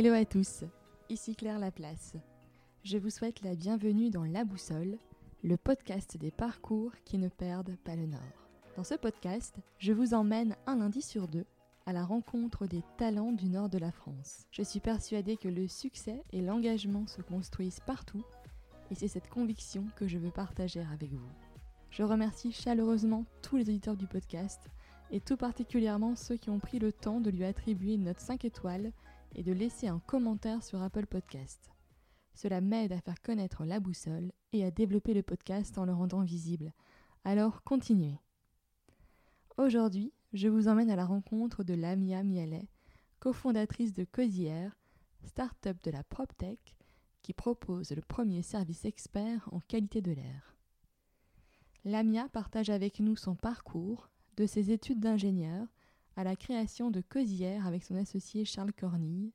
Hello à tous, ici Claire Laplace. Je vous souhaite la bienvenue dans La Boussole, le podcast des parcours qui ne perdent pas le nord. Dans ce podcast, je vous emmène un lundi sur deux à la rencontre des talents du nord de la France. Je suis persuadée que le succès et l'engagement se construisent partout et c'est cette conviction que je veux partager avec vous. Je remercie chaleureusement tous les auditeurs du podcast et tout particulièrement ceux qui ont pris le temps de lui attribuer une note 5 étoiles et de laisser un commentaire sur Apple Podcast. Cela m'aide à faire connaître la boussole et à développer le podcast en le rendant visible. Alors continuez. Aujourd'hui, je vous emmène à la rencontre de Lamia Mialet, cofondatrice de Cosière, start-up de la PropTech qui propose le premier service expert en qualité de l'air. Lamia partage avec nous son parcours, de ses études d'ingénieur à la création de Cosière avec son associé Charles Cornille,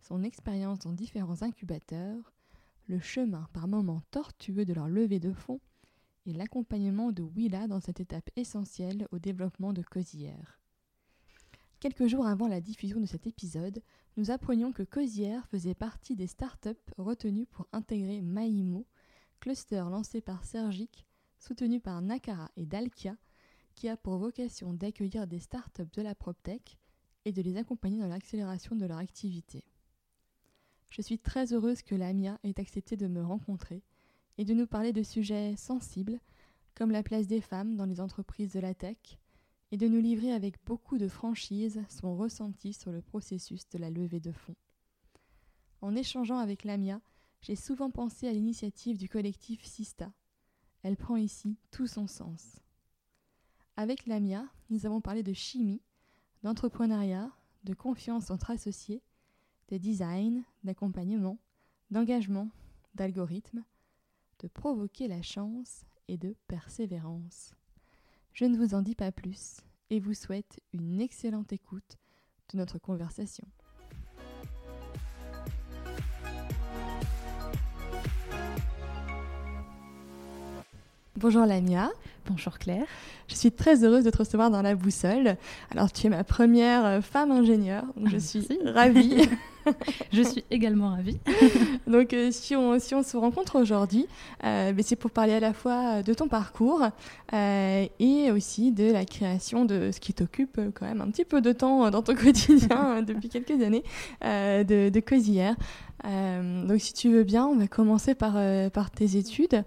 son expérience dans différents incubateurs, le chemin par moments tortueux de leur levée de fonds et l'accompagnement de Willa dans cette étape essentielle au développement de Cosière. Quelques jours avant la diffusion de cet épisode, nous apprenions que Cosière faisait partie des startups retenues pour intégrer Maïmo, cluster lancé par Sergic, soutenu par Nakara et Dalkia, qui a pour vocation d'accueillir des startups de la PropTech et de les accompagner dans l'accélération de leur activité. Je suis très heureuse que l'AMIA ait accepté de me rencontrer et de nous parler de sujets sensibles comme la place des femmes dans les entreprises de la tech et de nous livrer avec beaucoup de franchise son ressenti sur le processus de la levée de fonds. En échangeant avec Lamia, j'ai souvent pensé à l'initiative du collectif Sista. Elle prend ici tout son sens. Avec Lamia, nous avons parlé de chimie, d'entrepreneuriat, de confiance entre associés, de design, d'accompagnement, d'engagement, d'algorithme, de provoquer la chance et de persévérance. Je ne vous en dis pas plus et vous souhaite une excellente écoute de notre conversation. Bonjour Lamia. Bonjour Claire. Je suis très heureuse de te recevoir dans la boussole. Alors tu es ma première euh, femme ingénieure, donc je suis ravie. je suis également ravie. donc euh, si, on, si on se rencontre aujourd'hui, euh, ben, c'est pour parler à la fois de ton parcours et aussi de la création de ce qui t'occupe quand même un petit peu de temps dans ton quotidien depuis quelques années, de, de Cosière. Euh, donc, si tu veux bien, on va commencer par, euh, par tes études.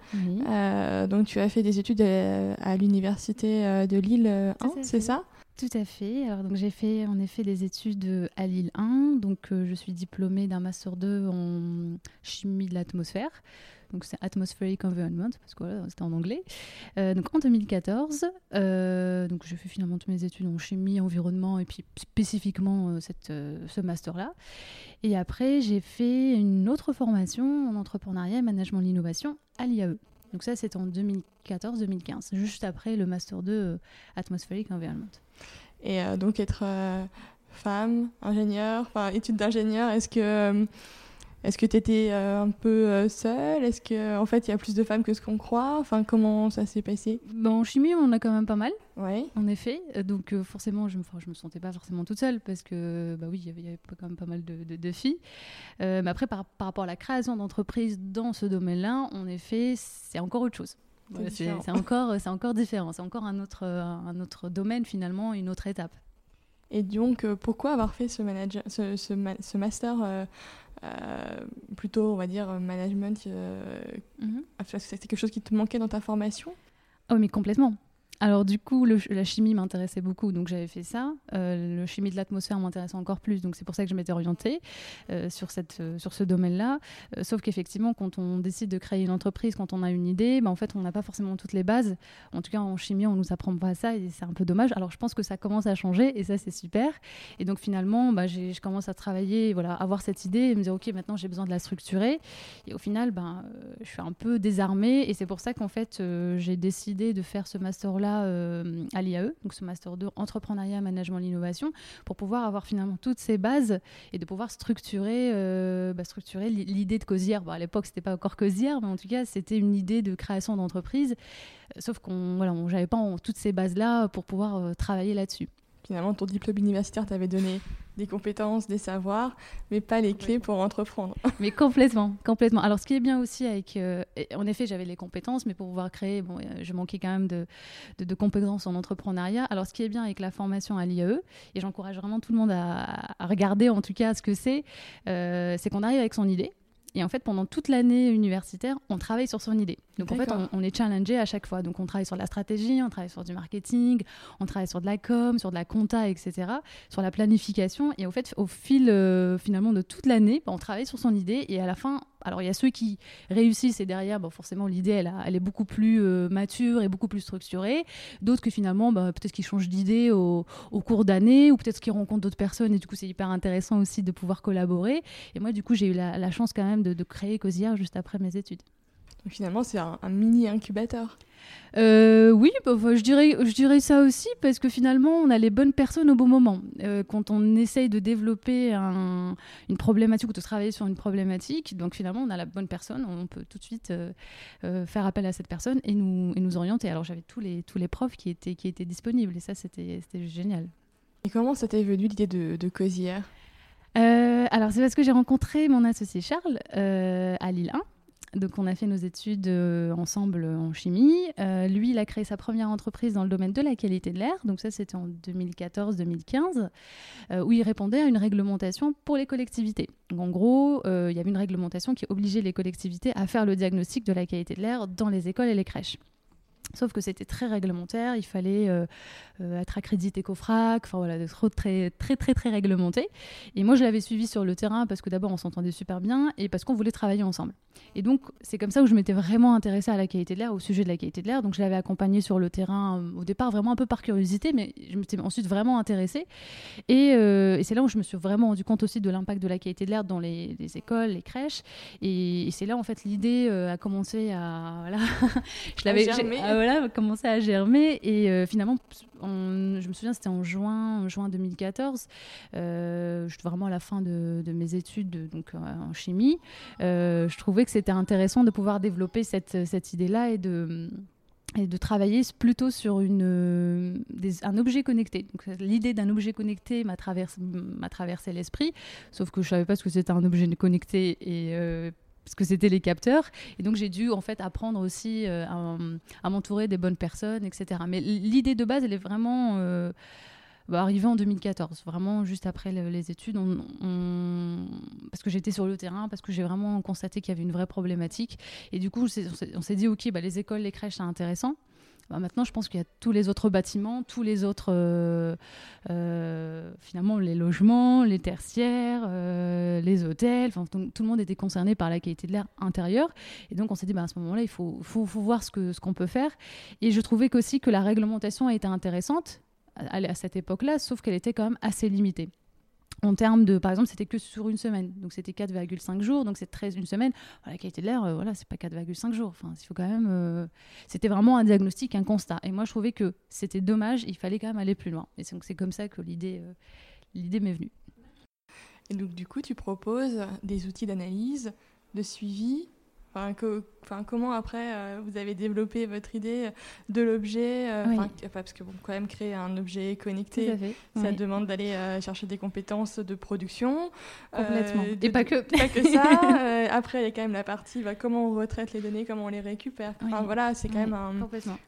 Euh, donc, tu as fait des études à, l'université de Lille 1, c'est ça? Tout à fait. Donc, j'ai fait en effet des études à Lille 1. Donc, je suis diplômée d'un Master 2 en chimie de l'atmosphère donc c'est Atmospheric Environment, parce que voilà, c'était en anglais. Euh, donc en 2014, euh, donc j'ai fait finalement toutes mes études en chimie, environnement, et puis spécifiquement euh, cette, ce master-là. Et après, j'ai fait une autre formation en entrepreneuriat et management de l'innovation à l'IAE. Donc ça, c'était en 2014-2015, juste après le Master 2 Atmospheric Environment. Et donc être femme, ingénieure, enfin études d'ingénieur, est-ce que est-ce que tu étais euh, un peu euh, seule? Est-ce qu'en en fait il y a plus de femmes que ce qu'on croit? Enfin, comment ça s'est passé? Ben, En chimie, on a quand même pas mal. Oui. En effet. Donc euh, forcément, je me, je me sentais pas forcément toute seule parce que bah oui, il y avait quand même pas mal de, de, filles. mais après, par, par, rapport à la création d'entreprises dans ce domaine-là, en effet, c'est encore autre chose. c'est encore, c'est encore différent. C'est encore un autre, un autre domaine finalement, une autre étape. Et donc, pourquoi avoir fait ce, manager, ce, ce, ce master euh, plutôt, on va dire, management. Euh, mhm. C'est quelque chose qui te manquait dans ta formation? Oh, mais complètement. Alors du coup, la chimie m'intéressait beaucoup, donc j'avais fait ça. Euh, le chimie de l'atmosphère m'intéressait encore plus, donc c'est pour ça que je m'étais orientée euh, sur, cette, euh, sur ce domaine-là. sauf qu'effectivement, quand on décide de créer une entreprise, quand on a une idée, bah, en fait, on n'a pas forcément toutes les bases. En tout cas, en chimie, on nous apprend pas ça et c'est un peu dommage. Alors je pense que ça commence à changer et ça, c'est super. Et donc finalement, bah, je commence à travailler, voilà, avoir cette idée et me dire, ok, maintenant j'ai besoin de la structurer. Et au final, ben, je suis un peu désarmée et c'est pour ça qu'en fait, j'ai décidé de faire ce master-là euh, à l'IAE, donc ce master 2 entrepreneuriat, management, l'innovation, pour pouvoir avoir finalement toutes ces bases et de pouvoir structurer, euh, bah, structurer l'idée de Cosière. Bon, à l'époque, c'était pas encore Cosière, mais en tout cas, c'était une idée de création d'entreprise. Euh, sauf qu'on voilà, pas toutes ces bases là pour pouvoir travailler là-dessus. Finalement, ton diplôme universitaire t'avait donné des compétences, des savoirs, mais pas les clés pour entreprendre. mais complètement, complètement. Alors, ce qui est bien aussi avec, euh, en effet, j'avais les compétences, mais pour pouvoir créer, euh, je manquais quand même de, de, compétences en entrepreneuriat. Alors, ce qui est bien avec la formation à l'IAE, et j'encourage vraiment tout le monde à, regarder en tout cas ce que c'est, euh, c'est qu'on arrive avec son idée. Et en fait, pendant toute l'année universitaire, on travaille sur son idée. Donc en fait, on, est challengé à chaque fois. Donc on travaille sur la stratégie, on travaille sur du marketing, on travaille sur de la com, sur de la compta, etc., sur la planification. Et en fait, au fil euh, finalement de toute l'année, bah, on travaille sur son idée. Et à la fin, alors il y a ceux qui réussissent et derrière, bon, forcément, l'idée, elle, elle, est beaucoup plus euh, mature et beaucoup plus structurée. D'autres que finalement, bah, peut-être qu'ils changent d'idée au, cours d'année ou peut-être qu'ils rencontrent d'autres personnes et du coup, c'est hyper intéressant aussi de pouvoir collaborer. Et moi, du coup, j'ai eu la, chance quand même de, de créer Cosière juste après mes études finalement, c'est un, mini incubateur. Euh, oui, bah, je, dirais, je dirais ça aussi parce que finalement, on a les bonnes personnes au bon moment. Euh, quand on essaye de développer une problématique ou de travailler sur une problématique, donc finalement, on a la bonne personne, on peut tout de suite euh, faire appel à cette personne et nous, et nous orienter. Alors, j'avais tous les, tous les profs qui étaient, qui étaient disponibles et ça, c'était génial. Et comment ça t'est venu l'idée de, de Cosière? Alors c'est parce que j'ai rencontré mon associé Charles à Lille 1 donc on a fait nos études euh, ensemble en chimie. Euh, lui, il a créé sa première entreprise dans le domaine de la qualité de l'air. Donc ça, c'était en 2014-2015, euh, où il répondait à une réglementation pour les collectivités. Donc, en gros, il y avait une réglementation qui obligeait les collectivités à faire le diagnostic de la qualité de l'air dans les écoles et les crèches. Sauf que c'était très réglementaire, il fallait euh, euh, être accrédité COFRAC, enfin voilà, trop très très très très réglementé. Et moi je l'avais suivi sur le terrain parce que d'abord on s'entendait super bien et parce qu'on voulait travailler ensemble. Et donc c'est comme ça où je m'étais vraiment intéressée à la qualité de l'air, au sujet de la qualité de l'air. Donc je l'avais accompagné sur le terrain euh, au départ vraiment un peu par curiosité, mais je m'étais ensuite vraiment intéressée. Et, et c'est là où je me suis vraiment rendu compte aussi de l'impact de la qualité de l'air dans les, écoles, les crèches. Et, c'est là en fait l'idée a commencé à voilà, je l'avais voilà, commencé à germer. Et euh, finalement, je me souviens, c'était en juin, juin 2014. Euh, je vraiment à la fin de, mes études donc, euh, en chimie. Euh, je trouvais que c'était intéressant de pouvoir développer cette, cette idée-là et de et de travailler plutôt sur une, un objet connecté. L'idée d'un objet connecté m'a traversé, traversé l'esprit, sauf que je savais pas ce que c'était un objet connecté et parce que c'était les capteurs. Et donc j'ai dû en fait apprendre aussi euh, à, m'entourer des bonnes personnes, etc. Mais l'idée de base, elle est vraiment euh, bah, arrivée en 2014, vraiment juste après les études, parce que j'étais sur le terrain, parce que j'ai vraiment constaté qu'il y avait une vraie problématique. Et du coup, on s'est dit, ok, bah, les écoles, les crèches, c'est intéressant. Bah, maintenant, je pense qu'il y a tous les autres bâtiments, tous les autres, euh, euh, finalement, les logements, les tertiaires, euh, les hôtels, tout, le monde était concerné par la qualité de l'air intérieur. Et donc, on s'est dit, bah, à ce moment-là, il faut, voir ce qu'on peut faire. Et je trouvais qu'aussi que la réglementation était intéressante à, à cette époque-là, sauf qu'elle était quand même assez limitée en termes de, par exemple, c'était que sur une semaine, donc c'était 4,5 jours, donc c'est 13 une semaine. la qualité de l'air, euh, voilà, c'est pas 4,5 jours. Enfin, il faut quand même, euh, c'était vraiment un diagnostic, un constat. Et moi, je trouvais que c'était dommage, il fallait quand même aller plus loin. Et donc c'est comme ça que l'idée, euh, l'idée m'est venue. Et donc du coup, tu proposes des outils d'analyse, de suivi Enfin, comment après euh, vous avez développé votre idée de l'objet euh, Parce que bon, quand même créer un objet connecté, ça demande d'aller euh, chercher des compétences de production. Complètement. Et pas que. Pas que ça. après, il y a quand même la partie bah, comment on retraite les données, comment on les récupère. Enfin voilà, c'est quand même un.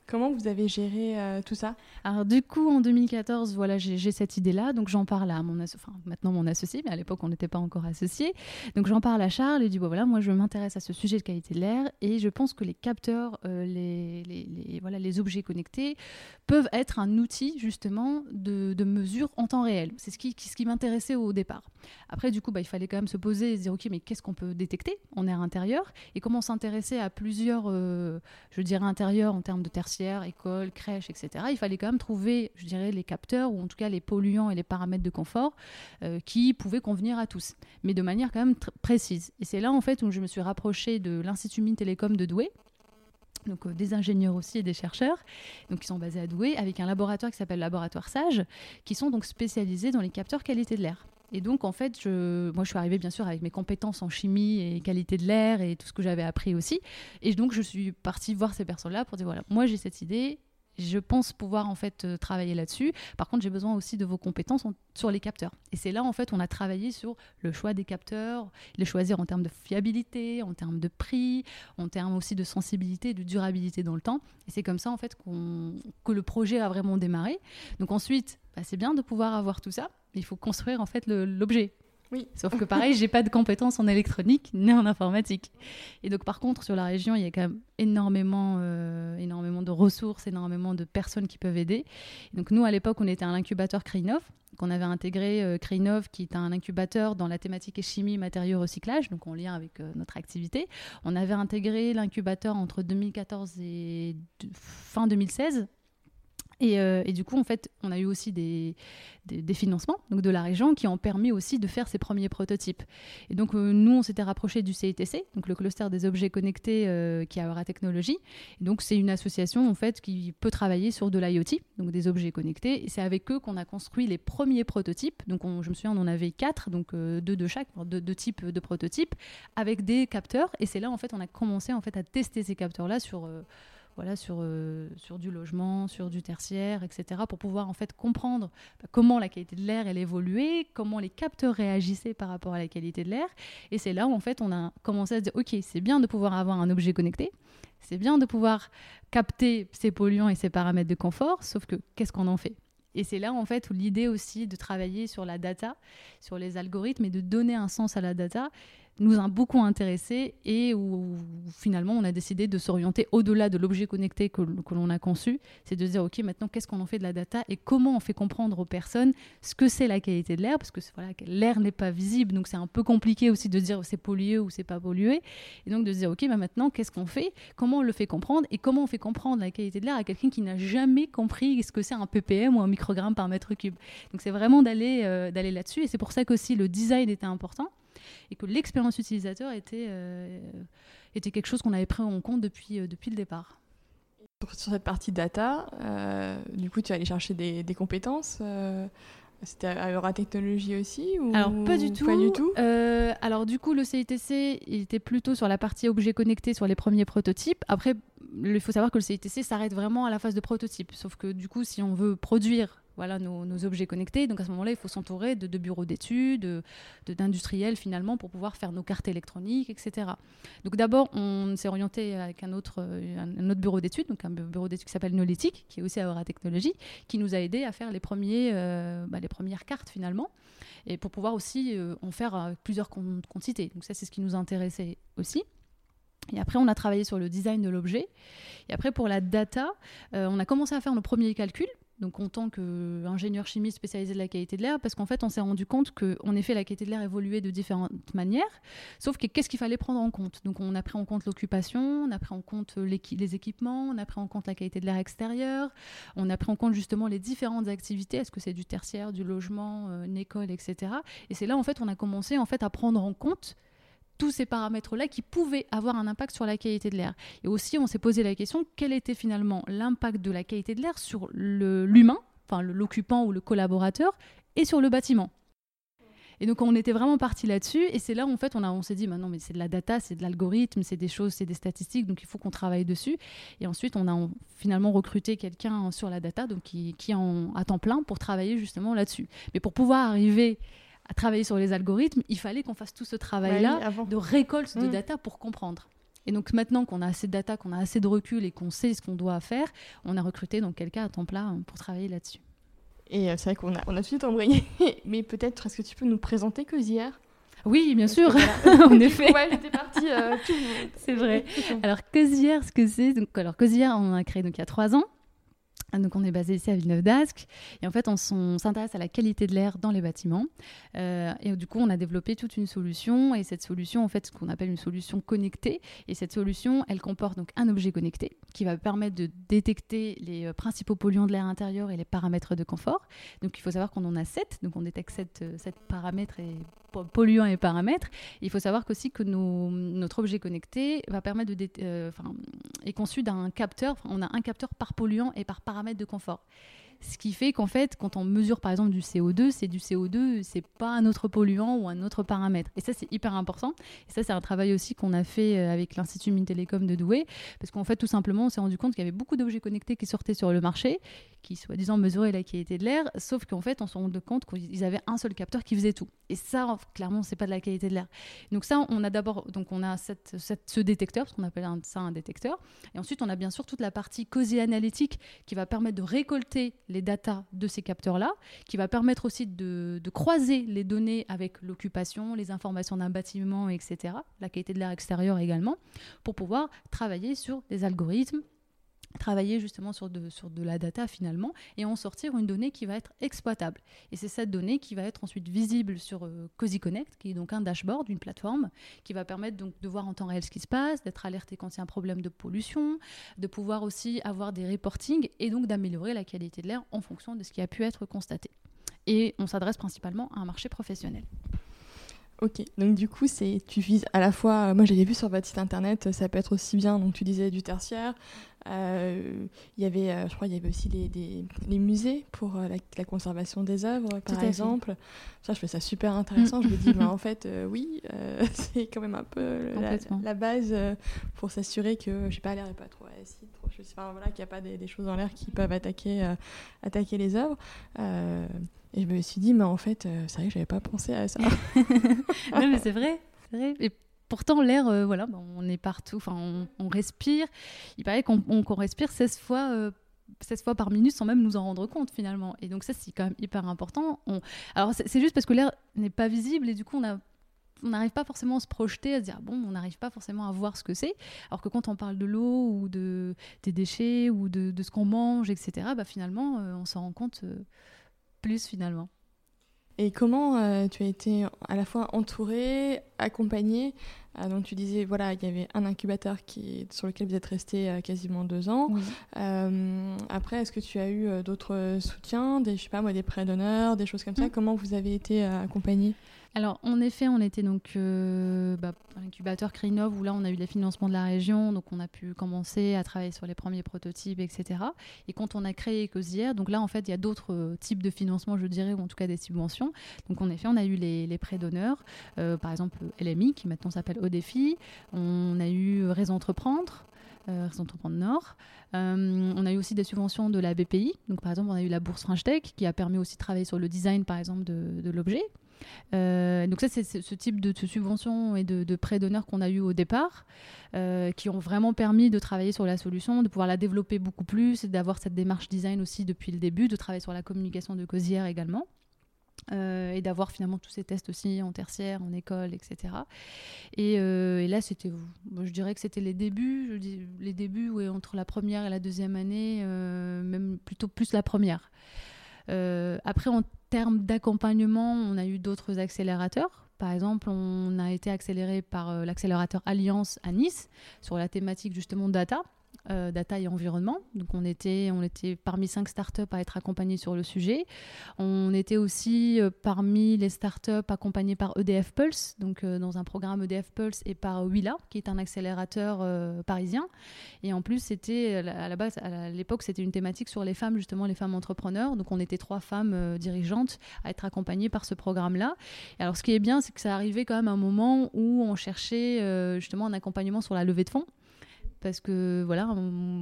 Comment vous avez géré tout ça? Alors du coup, en 2014, voilà, j'ai cette idée-là, donc j'en parle à mon, enfin maintenant mon associé, mais à l'époque on n'était pas encore associé. Donc j'en parle à Charles et dis bon voilà, moi je m'intéresse à ce sujet de qualité de l'air et je pense que les capteurs, euh, les, voilà, les objets connectés peuvent être un outil justement de, mesure en temps réel. C'est ce qui, ce qui m'intéressait au départ. Après, du coup, bah, il fallait quand même se poser et se dire, OK, mais qu'est-ce qu'on peut détecter en air intérieur? Et comment s'intéresser à plusieurs, euh, je dirais, intérieurs en termes de tertiaire, école, crèche, etc. Il fallait quand même trouver, je dirais, les capteurs ou en tout cas les polluants et les paramètres de confort euh, qui pouvaient convenir à tous, mais de manière quand même précise. Et c'est là, en fait, où je me suis rapprochée de l'Institut Mines Télécom de Douai, donc euh, des ingénieurs aussi et des chercheurs, donc qui sont basés à Douai, avec un laboratoire qui s'appelle Laboratoire Sage, qui sont donc spécialisés dans les capteurs qualité de l'air. Et donc, en fait, je, moi, je suis arrivée bien sûr avec mes compétences en chimie et qualité de l'air et tout ce que j'avais appris aussi. Et donc, je suis partie voir ces personnes-là pour dire voilà, moi, j'ai cette idée, je pense pouvoir en fait euh, travailler là-dessus. Par contre, j'ai besoin aussi de vos compétences sur les capteurs. Et c'est là en fait on a travaillé sur le choix des capteurs, les choisir en termes de fiabilité, en termes de prix, en termes aussi de sensibilité, de durabilité dans le temps. Et c'est comme ça en fait que le projet a vraiment démarré. Donc ensuite, bah, c'est bien de pouvoir avoir tout ça. Il faut construire en fait l'objet. Oui. Sauf que pareil, j'ai pas de compétences en électronique ni en informatique. Et donc par contre, sur la région, il y a quand même énormément, euh, énormément de ressources, énormément de personnes qui peuvent aider. donc nous, à l'époque, on était un incubateur Crinov, qu'on avait intégré euh, qui est un incubateur dans la thématique chimie, matériaux, recyclage, donc en lien avec euh, notre activité. On avait intégré l'incubateur entre 2014 et fin 2016 euh, et, du coup, en fait, on a eu aussi des, financements donc de la région qui ont permis aussi de faire ces premiers prototypes. Et donc, euh, nous, on s'était rapproché du CITC, donc le cluster des objets connectés euh, qui a Aura Technologie. Et donc, c'est une association en fait qui peut travailler sur de l'IoT, donc des objets connectés. Et c'est avec eux qu'on a construit les premiers prototypes. Donc, je me souviens, on en avait quatre, donc deux de chaque, deux, deux, types de prototypes, avec des capteurs. Et c'est là, en fait, on a commencé en fait à tester ces capteurs-là sur voilà, sur, euh, sur du logement, sur du tertiaire, etc., pour pouvoir en fait comprendre bah, comment la qualité de l'air elle évoluait, comment les capteurs réagissaient par rapport à la qualité de l'air. Et c'est là où en fait on a commencé à se dire, ok, c'est bien de pouvoir avoir un objet connecté, c'est bien de pouvoir capter ces polluants et ces paramètres de confort, sauf que qu'est-ce qu'on en fait? Et c'est là en fait où l'idée aussi de travailler sur la data, sur les algorithmes et de donner un sens à la data nous a beaucoup intéressés et où, finalement on a décidé de s'orienter au-delà de l'objet connecté que, l'on a conçu. C'est de dire, OK, maintenant qu'est-ce qu'on en fait de la data et comment on fait comprendre aux personnes ce que c'est la qualité de l'air, parce que voilà, l'air n'est pas visible, donc c'est un peu compliqué aussi de dire c'est pollué ou c'est pas pollué. Et donc de dire, OK, bah maintenant qu'est-ce qu'on fait? Comment on le fait comprendre? Et comment on fait comprendre la qualité de l'air à quelqu'un qui n'a jamais compris ce que c'est un ppm ou un microgramme par mètre cube? Donc c'est vraiment d'aller euh, d'aller là-dessus. Et c'est pour ça qu'aussi le design était important et que l'expérience utilisateur était, euh, était quelque chose qu'on avait pris en compte depuis, euh, depuis le départ. Sur cette partie data, euh, du coup, tu es allé chercher des, des compétences c'était à Eura Technologie aussi ou... Alors pas du tout. Pas du tout. alors du coup le CITC il était plutôt sur la partie objet connecté sur les premiers prototypes. Après il faut savoir que le CITC s'arrête vraiment à la phase de prototype. Sauf que du coup si on veut produire voilà, nos, objets connectés. Donc à ce moment-là, il faut s'entourer de, bureaux d'études, d'industriels finalement pour pouvoir faire nos cartes électroniques, etc. Donc d'abord, on s'est orienté avec un autre, un autre bureau d'études, donc un bureau d'études qui s'appelle Noletic, qui est aussi à Aura Technologies, qui nous a aidé à faire les, premiers, euh, bah, les premières cartes finalement, et pour pouvoir aussi euh, en faire euh, plusieurs quantités. Donc ça, c'est ce qui nous intéressait aussi. Et après, on a travaillé sur le design de l'objet. Et après, pour la data, on a commencé à faire nos premiers calculs donc en tant qu'ingénieur chimiste spécialisé de la qualité de l'air, parce qu'en fait, on s'est rendu compte qu'en effet, la qualité de l'air évoluait de différentes manières, sauf que qu'est-ce qu'il fallait prendre en compte? Donc on a pris en compte l'occupation, on a pris en compte les équipements, on a pris en compte la qualité de l'air extérieur, on a pris en compte justement les différentes activités, est-ce que c'est du tertiaire, du logement, euh, une école, etc. Et c'est là, en fait, on a commencé en fait, à prendre en compte tous ces paramètres-là qui pouvaient avoir un impact sur la qualité de l'air. Et aussi, on s'est posé la question, quel était finalement l'impact de la qualité de l'air sur l'humain, enfin l'occupant ou le collaborateur, et sur le bâtiment? Et donc on était vraiment parti là-dessus, et c'est là où en fait on, on s'est dit, bah non mais c'est de la data, c'est de l'algorithme, c'est des choses, c'est des statistiques, donc il faut qu'on travaille dessus. Et ensuite on a finalement recruté quelqu'un sur la data, donc qui, qui en, à temps plein pour travailler justement là-dessus. Mais pour pouvoir arriver à travailler sur les algorithmes, il fallait qu'on fasse tout ce travail-là de récolte de mm. data pour comprendre. Et donc maintenant qu'on a assez de data, qu'on a assez de recul et qu'on sait ce qu'on doit faire, on a recruté donc quelqu'un à temps plein euh, pour travailler là-dessus. Et euh, c'est vrai qu'on a, on a tout de suite embrayé, mais peut-être est-ce que tu peux nous présenter Cosière? Oui, bien sûr, en effet. Ouais, j'étais partie. Euh, c'est vrai. Alors, Cosière, ce que c'est donc, Alors, Cosière, on a créé donc, il y a trois ans. Donc on est basé ici à Villeneuve d'Ascq et en fait on, s'intéresse à la qualité de l'air dans les bâtiments. Euh, et du coup on a développé toute une solution. Et cette solution en fait ce qu'on appelle une solution connectée. Et cette solution elle comporte donc un objet connecté qui va permettre de détecter les euh, principaux polluants de l'air intérieur et les paramètres de confort. Donc il faut savoir qu'on en a sept, donc on détecte sept, euh, paramètres et polluants et paramètres. il faut savoir aussi que notre objet connecté va permettre de est conçu d'un capteur, on a un capteur par polluant et par paramètre de confort. Ce qui fait qu'en fait, quand on mesure par exemple du CO2, c'est du CO2, c'est pas un autre polluant ou un autre paramètre. Et ça, c'est hyper important. Et ça, c'est un travail aussi qu'on a fait euh, avec l'Institut Mintelecom de Douai, parce qu'en fait, tout simplement, on s'est rendu compte qu'il y avait beaucoup d'objets connectés qui sortaient sur le marché, qui soi-disant mesuraient la qualité de l'air, sauf qu'en fait, on s'est rendu compte qu'ils avaient un seul capteur qui faisait tout. Et ça, clairement, c'est pas de la qualité de l'air. Donc ça, on a d'abord, donc on a ce détecteur, parce qu'on appelle ça un détecteur. Et ensuite, on a bien sûr toute la partie COSI analytique qui va permettre de récolter les datas de ces capteurs-là, qui va permettre aussi de, de croiser les données avec l'occupation, les informations d'un bâtiment, etc., la qualité de l'air extérieur également, pour pouvoir travailler sur des algorithmes travailler justement sur de, sur de la data finalement et en sortir une donnée qui va être exploitable. Et c'est cette donnée qui va être ensuite visible sur euh, Cozy Connect, qui est donc un dashboard, une plateforme, qui va permettre donc de voir en temps réel ce qui se passe, d'être alerté quand il y a un problème de pollution, de pouvoir aussi avoir des reportings et donc d'améliorer la qualité de l'air en fonction de ce qui a pu être constaté. Et on s'adresse principalement à un marché professionnel. Ok, donc du coup, c'est tu vises à la fois, moi j'avais vu sur votre site internet, ça peut être aussi bien, donc tu disais du tertiaire, euh, il y avait, euh, je crois, il y avait aussi les, les musées pour euh, la, conservation des œuvres, par exemple. Ça, je fais ça super intéressant. je me dis, bah, en fait, oui, c'est quand même un peu la, base pour s'assurer que, je sais pas, l'air n'est pas trop acide, trop, sais pas, voilà, qu'il n'y a pas des, choses dans l'air qui peuvent attaquer, attaquer les œuvres. Et je me suis dit, mais en fait, euh, c'est vrai que j'avais pas pensé à ça. non, mais c'est vrai, vrai. Et pourtant, l'air, euh, voilà, bah, on est partout, enfin, on, respire. Il paraît qu'on respire 16 fois. 16 euh, fois par minute sans même nous en rendre compte finalement. Et donc ça, c'est quand même hyper important. Alors c'est juste parce que l'air n'est pas visible et du coup, on a on n'arrive pas forcément à se projeter, à se dire bon, on n'arrive pas forcément à voir ce que c'est. Alors que quand on parle de l'eau ou de, des déchets ou de, de ce qu'on mange, etc., bah finalement, on s'en rend compte plus finalement. Et comment euh, tu as été à la fois entourée, accompagnée euh, Donc tu disais, voilà, il y avait un incubateur qui, sur lequel vous êtes resté euh, quasiment deux ans. après, est-ce que tu as eu d'autres soutiens, des, je sais pas moi, des prêts d'honneur, des choses comme ça? Mm. Comment vous avez été accompagnée? Alors, en effet, on était donc euh, bah, l'incubateur Crinov où là, on a eu les financements de la région, donc on a pu commencer à travailler sur les premiers prototypes, etc. Et quand on a créé Ecosière, donc là, en fait, il y a d'autres euh, types de financement, je dirais, ou en tout cas des subventions. Donc, en effet, on a eu les, prêts d'honneur, euh, par exemple LMI, qui maintenant s'appelle Odefi. On a eu Réseau Entreprendre. Réseau Entreprendre Nord. on a eu aussi des subventions de la BPI. Donc, par exemple, on a eu la bourse French Tech qui a permis aussi de travailler sur le design, par exemple, de l'objet. Euh, donc ça, c'est ce type de, subventions et de, prêts d'honneur qu'on a eu au départ, euh, qui ont vraiment permis de travailler sur la solution, de pouvoir la développer beaucoup plus, d'avoir cette démarche design aussi depuis le début, de travailler sur la communication de Cosière également. Euh, et d'avoir finalement tous ces tests aussi en tertiaire, en école, etc. Et, là, c'était, je dirais que c'était les débuts, les débuts ouais, entre la première et la deuxième année, même plutôt plus la première. Après, en termes d'accompagnement, on a eu d'autres accélérateurs. Par exemple, on a été accéléré par euh, l'accélérateur Alliance à Nice sur la thématique justement data. Euh, data et environnement. Donc on était, on était parmi cinq startups à être accompagnés sur le sujet. On était aussi euh, parmi les startups accompagnés par EDF Pulse, donc euh, dans un programme EDF Pulse et par Willa, qui est un accélérateur parisien. Et en plus, c'était à la base, à l'époque, c'était une thématique sur les femmes, justement les femmes entrepreneurs. Donc on était trois femmes dirigeantes à être accompagnées par ce programme-là. Alors ce qui est bien, c'est que ça arrivait quand même à un moment où on cherchait justement un accompagnement sur la levée de fonds parce que voilà,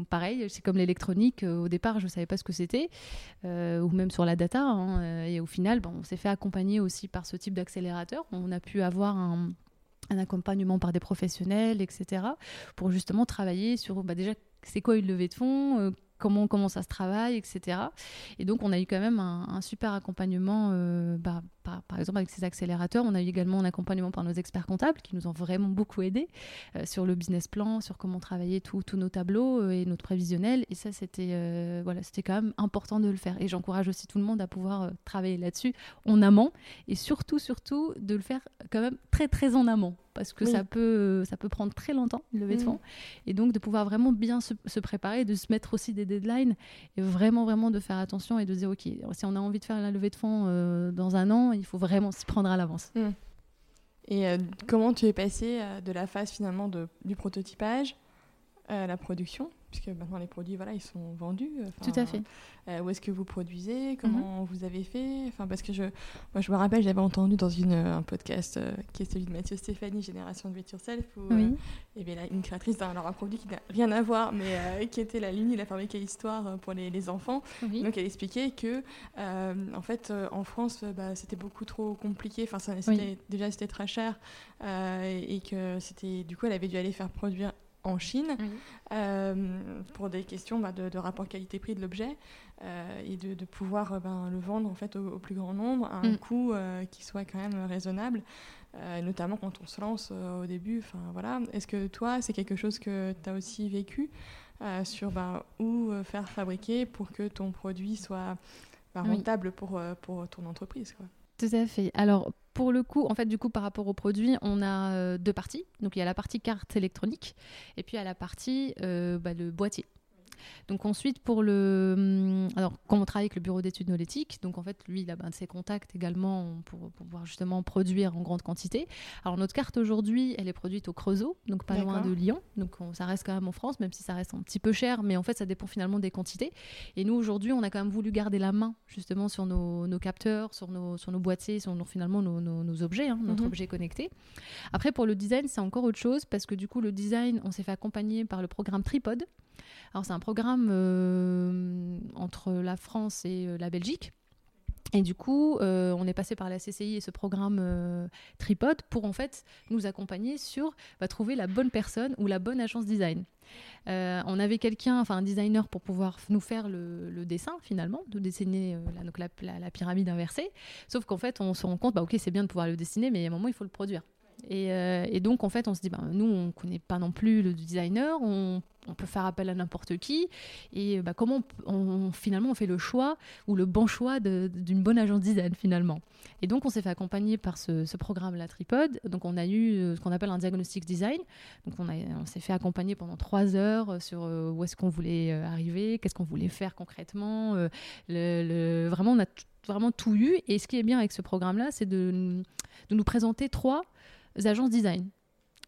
pareil, c'est comme l'électronique. Euh, au départ, je ne savais pas ce que c'était, euh, ou même sur la data. Hein, euh, et au final, on s'est fait accompagner aussi par ce type d'accélérateur. On a pu avoir un, accompagnement par des professionnels, etc., pour justement travailler sur bah, déjà c'est quoi une levée de fonds, comment, comment ça se travaille, etc. Et donc, on a eu quand même un, super accompagnement, bah, par, exemple avec ces accélérateurs. On a eu également un accompagnement par nos experts comptables qui nous ont vraiment beaucoup aidés euh, sur le business plan, sur comment travailler tous nos tableaux euh, et notre prévisionnel. Et ça, c'était voilà, c'était quand même important de le faire. Et j'encourage aussi tout le monde à pouvoir travailler là-dessus en amont et surtout, surtout, de le faire quand même très, très en amont parce que ça, peut, ça peut prendre très longtemps, le lever de fonds. Et donc, de pouvoir vraiment bien se, se préparer, de se mettre aussi des deadline et vraiment, vraiment de faire attention et de dire, OK, si on a envie de faire la levée de fonds euh, dans un an, il faut vraiment s'y prendre à l'avance. Hmm. Et euh, comment tu es passé euh, de la phase finalement de, du prototypage à la production? Puisque maintenant les produits, voilà, ils sont vendus. Tout à fait. Euh, où est-ce que vous produisez Comment mhm. vous avez fait Enfin, parce que je, moi, je me rappelle, j'avais entendu dans une, un podcast euh, qui est celui de Mathieu Stéphanie, Génération de Yourself, où euh, il y avait là, une créatrice d'un un produit qui n'a rien à voir, mais qui était la ligne La fabriquée histoire pour les, les enfants. Donc, elle expliquait que, en fait, en France, bah, c'était beaucoup trop compliqué. Enfin, ça, déjà, c'était très cher et, et que c'était, du coup, elle avait dû aller faire produire en Chine euh, pour des questions bah, de, rapport qualité-prix de l'objet euh, et de, pouvoir euh, ben, le vendre en fait au, plus grand nombre à un mm. coût qui soit quand même raisonnable, notamment quand on se lance au début. Enfin voilà, est-ce que toi c'est quelque chose que tu as aussi vécu sur ben, où faire fabriquer pour que ton produit soit ben, rentable pour, pour ton entreprise quoi? Tout à fait. Alors, pour le coup, en fait, du coup, par rapport au produit, on a euh, deux parties. Donc, il y a la partie carte électronique et puis il y a la partie euh, bah, le boîtier. Donc ensuite, pour le... Hum, alors, comme on travaille avec le bureau d'études nolétiques, donc en fait, lui, il a ben, ses contacts également pour, pouvoir justement produire en grande quantité. Alors, notre carte aujourd'hui, elle est produite au Creusot, donc pas loin de Lyon. Donc, ça reste quand même en France, même si ça reste un petit peu cher, mais en fait, ça dépend finalement des quantités. Et nous, aujourd'hui, on a quand même voulu garder la main justement sur nos, capteurs, sur nos, sur nos boîtiers, sur nos, finalement nos, objets, hein, notre mhm. objet connecté. Après, pour le design, c'est encore autre chose parce que du coup, le design, on s'est fait accompagner par le programme Tripod. Alors c'est un programme euh, entre la France et euh, la Belgique. Et du coup, euh, on est passé par la CCI et ce programme Tripod pour en fait nous accompagner sur bah, trouver la bonne personne ou la bonne agence design. on avait quelqu'un, enfin un designer pour pouvoir nous faire le, dessin finalement, de dessiner la, donc la, pyramide inversée. Sauf qu'en fait, on se rend compte, bah ok, c'est bien de pouvoir le dessiner, mais à un moment, il faut le produire. Et, donc, en fait, on se dit, bah, nous, on ne connaît pas non plus le designer, on peut faire appel à n'importe qui. Et bah, comment finalement on fait le choix ou le bon choix d'une bonne agence design finalement. Et donc on s'est fait accompagner par ce, programme La Tripod. Donc on a eu euh, ce qu'on appelle un diagnostic design. Donc on, s'est fait accompagner pendant trois heures sur euh, où est-ce qu'on voulait euh, arriver, qu'est-ce qu'on voulait faire concrètement. vraiment on a vraiment tout eu. Et ce qui est bien avec ce programme-là, c'est de nous présenter trois agences design.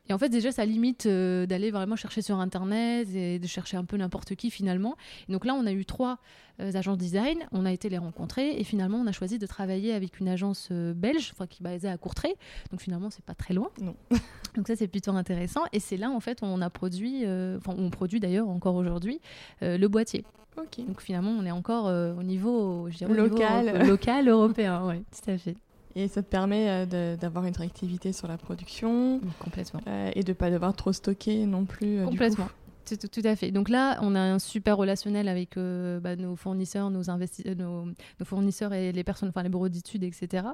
Et en fait, déjà, ça limite euh, d'aller vraiment chercher sur Internet et de chercher un peu n'importe qui finalement. donc là, on a eu trois euh, agences design, on a été les rencontrer et finalement, on a choisi de travailler avec une agence euh, belge, enfin, qui est basée à Courtrai. Donc finalement, c'est pas très loin. Non. donc ça, c'est plutôt intéressant. Et c'est là, en fait, où on a produit, enfin, on produit d'ailleurs encore aujourd'hui, le boîtier. Ok. Donc finalement, on est encore au niveau, je local, local européen, oui, tout à fait. Et ça te permet euh, d'avoir une réactivité sur la production. Complètement. Euh, et de ne pas devoir trop stocker non plus. Euh, Complètement. Tout, à fait. Donc là, on a un super relationnel avec euh, bah, nos fournisseurs, nos, euh, nos, nos, fournisseurs et les personnes, enfin les bureaux d'études, etc.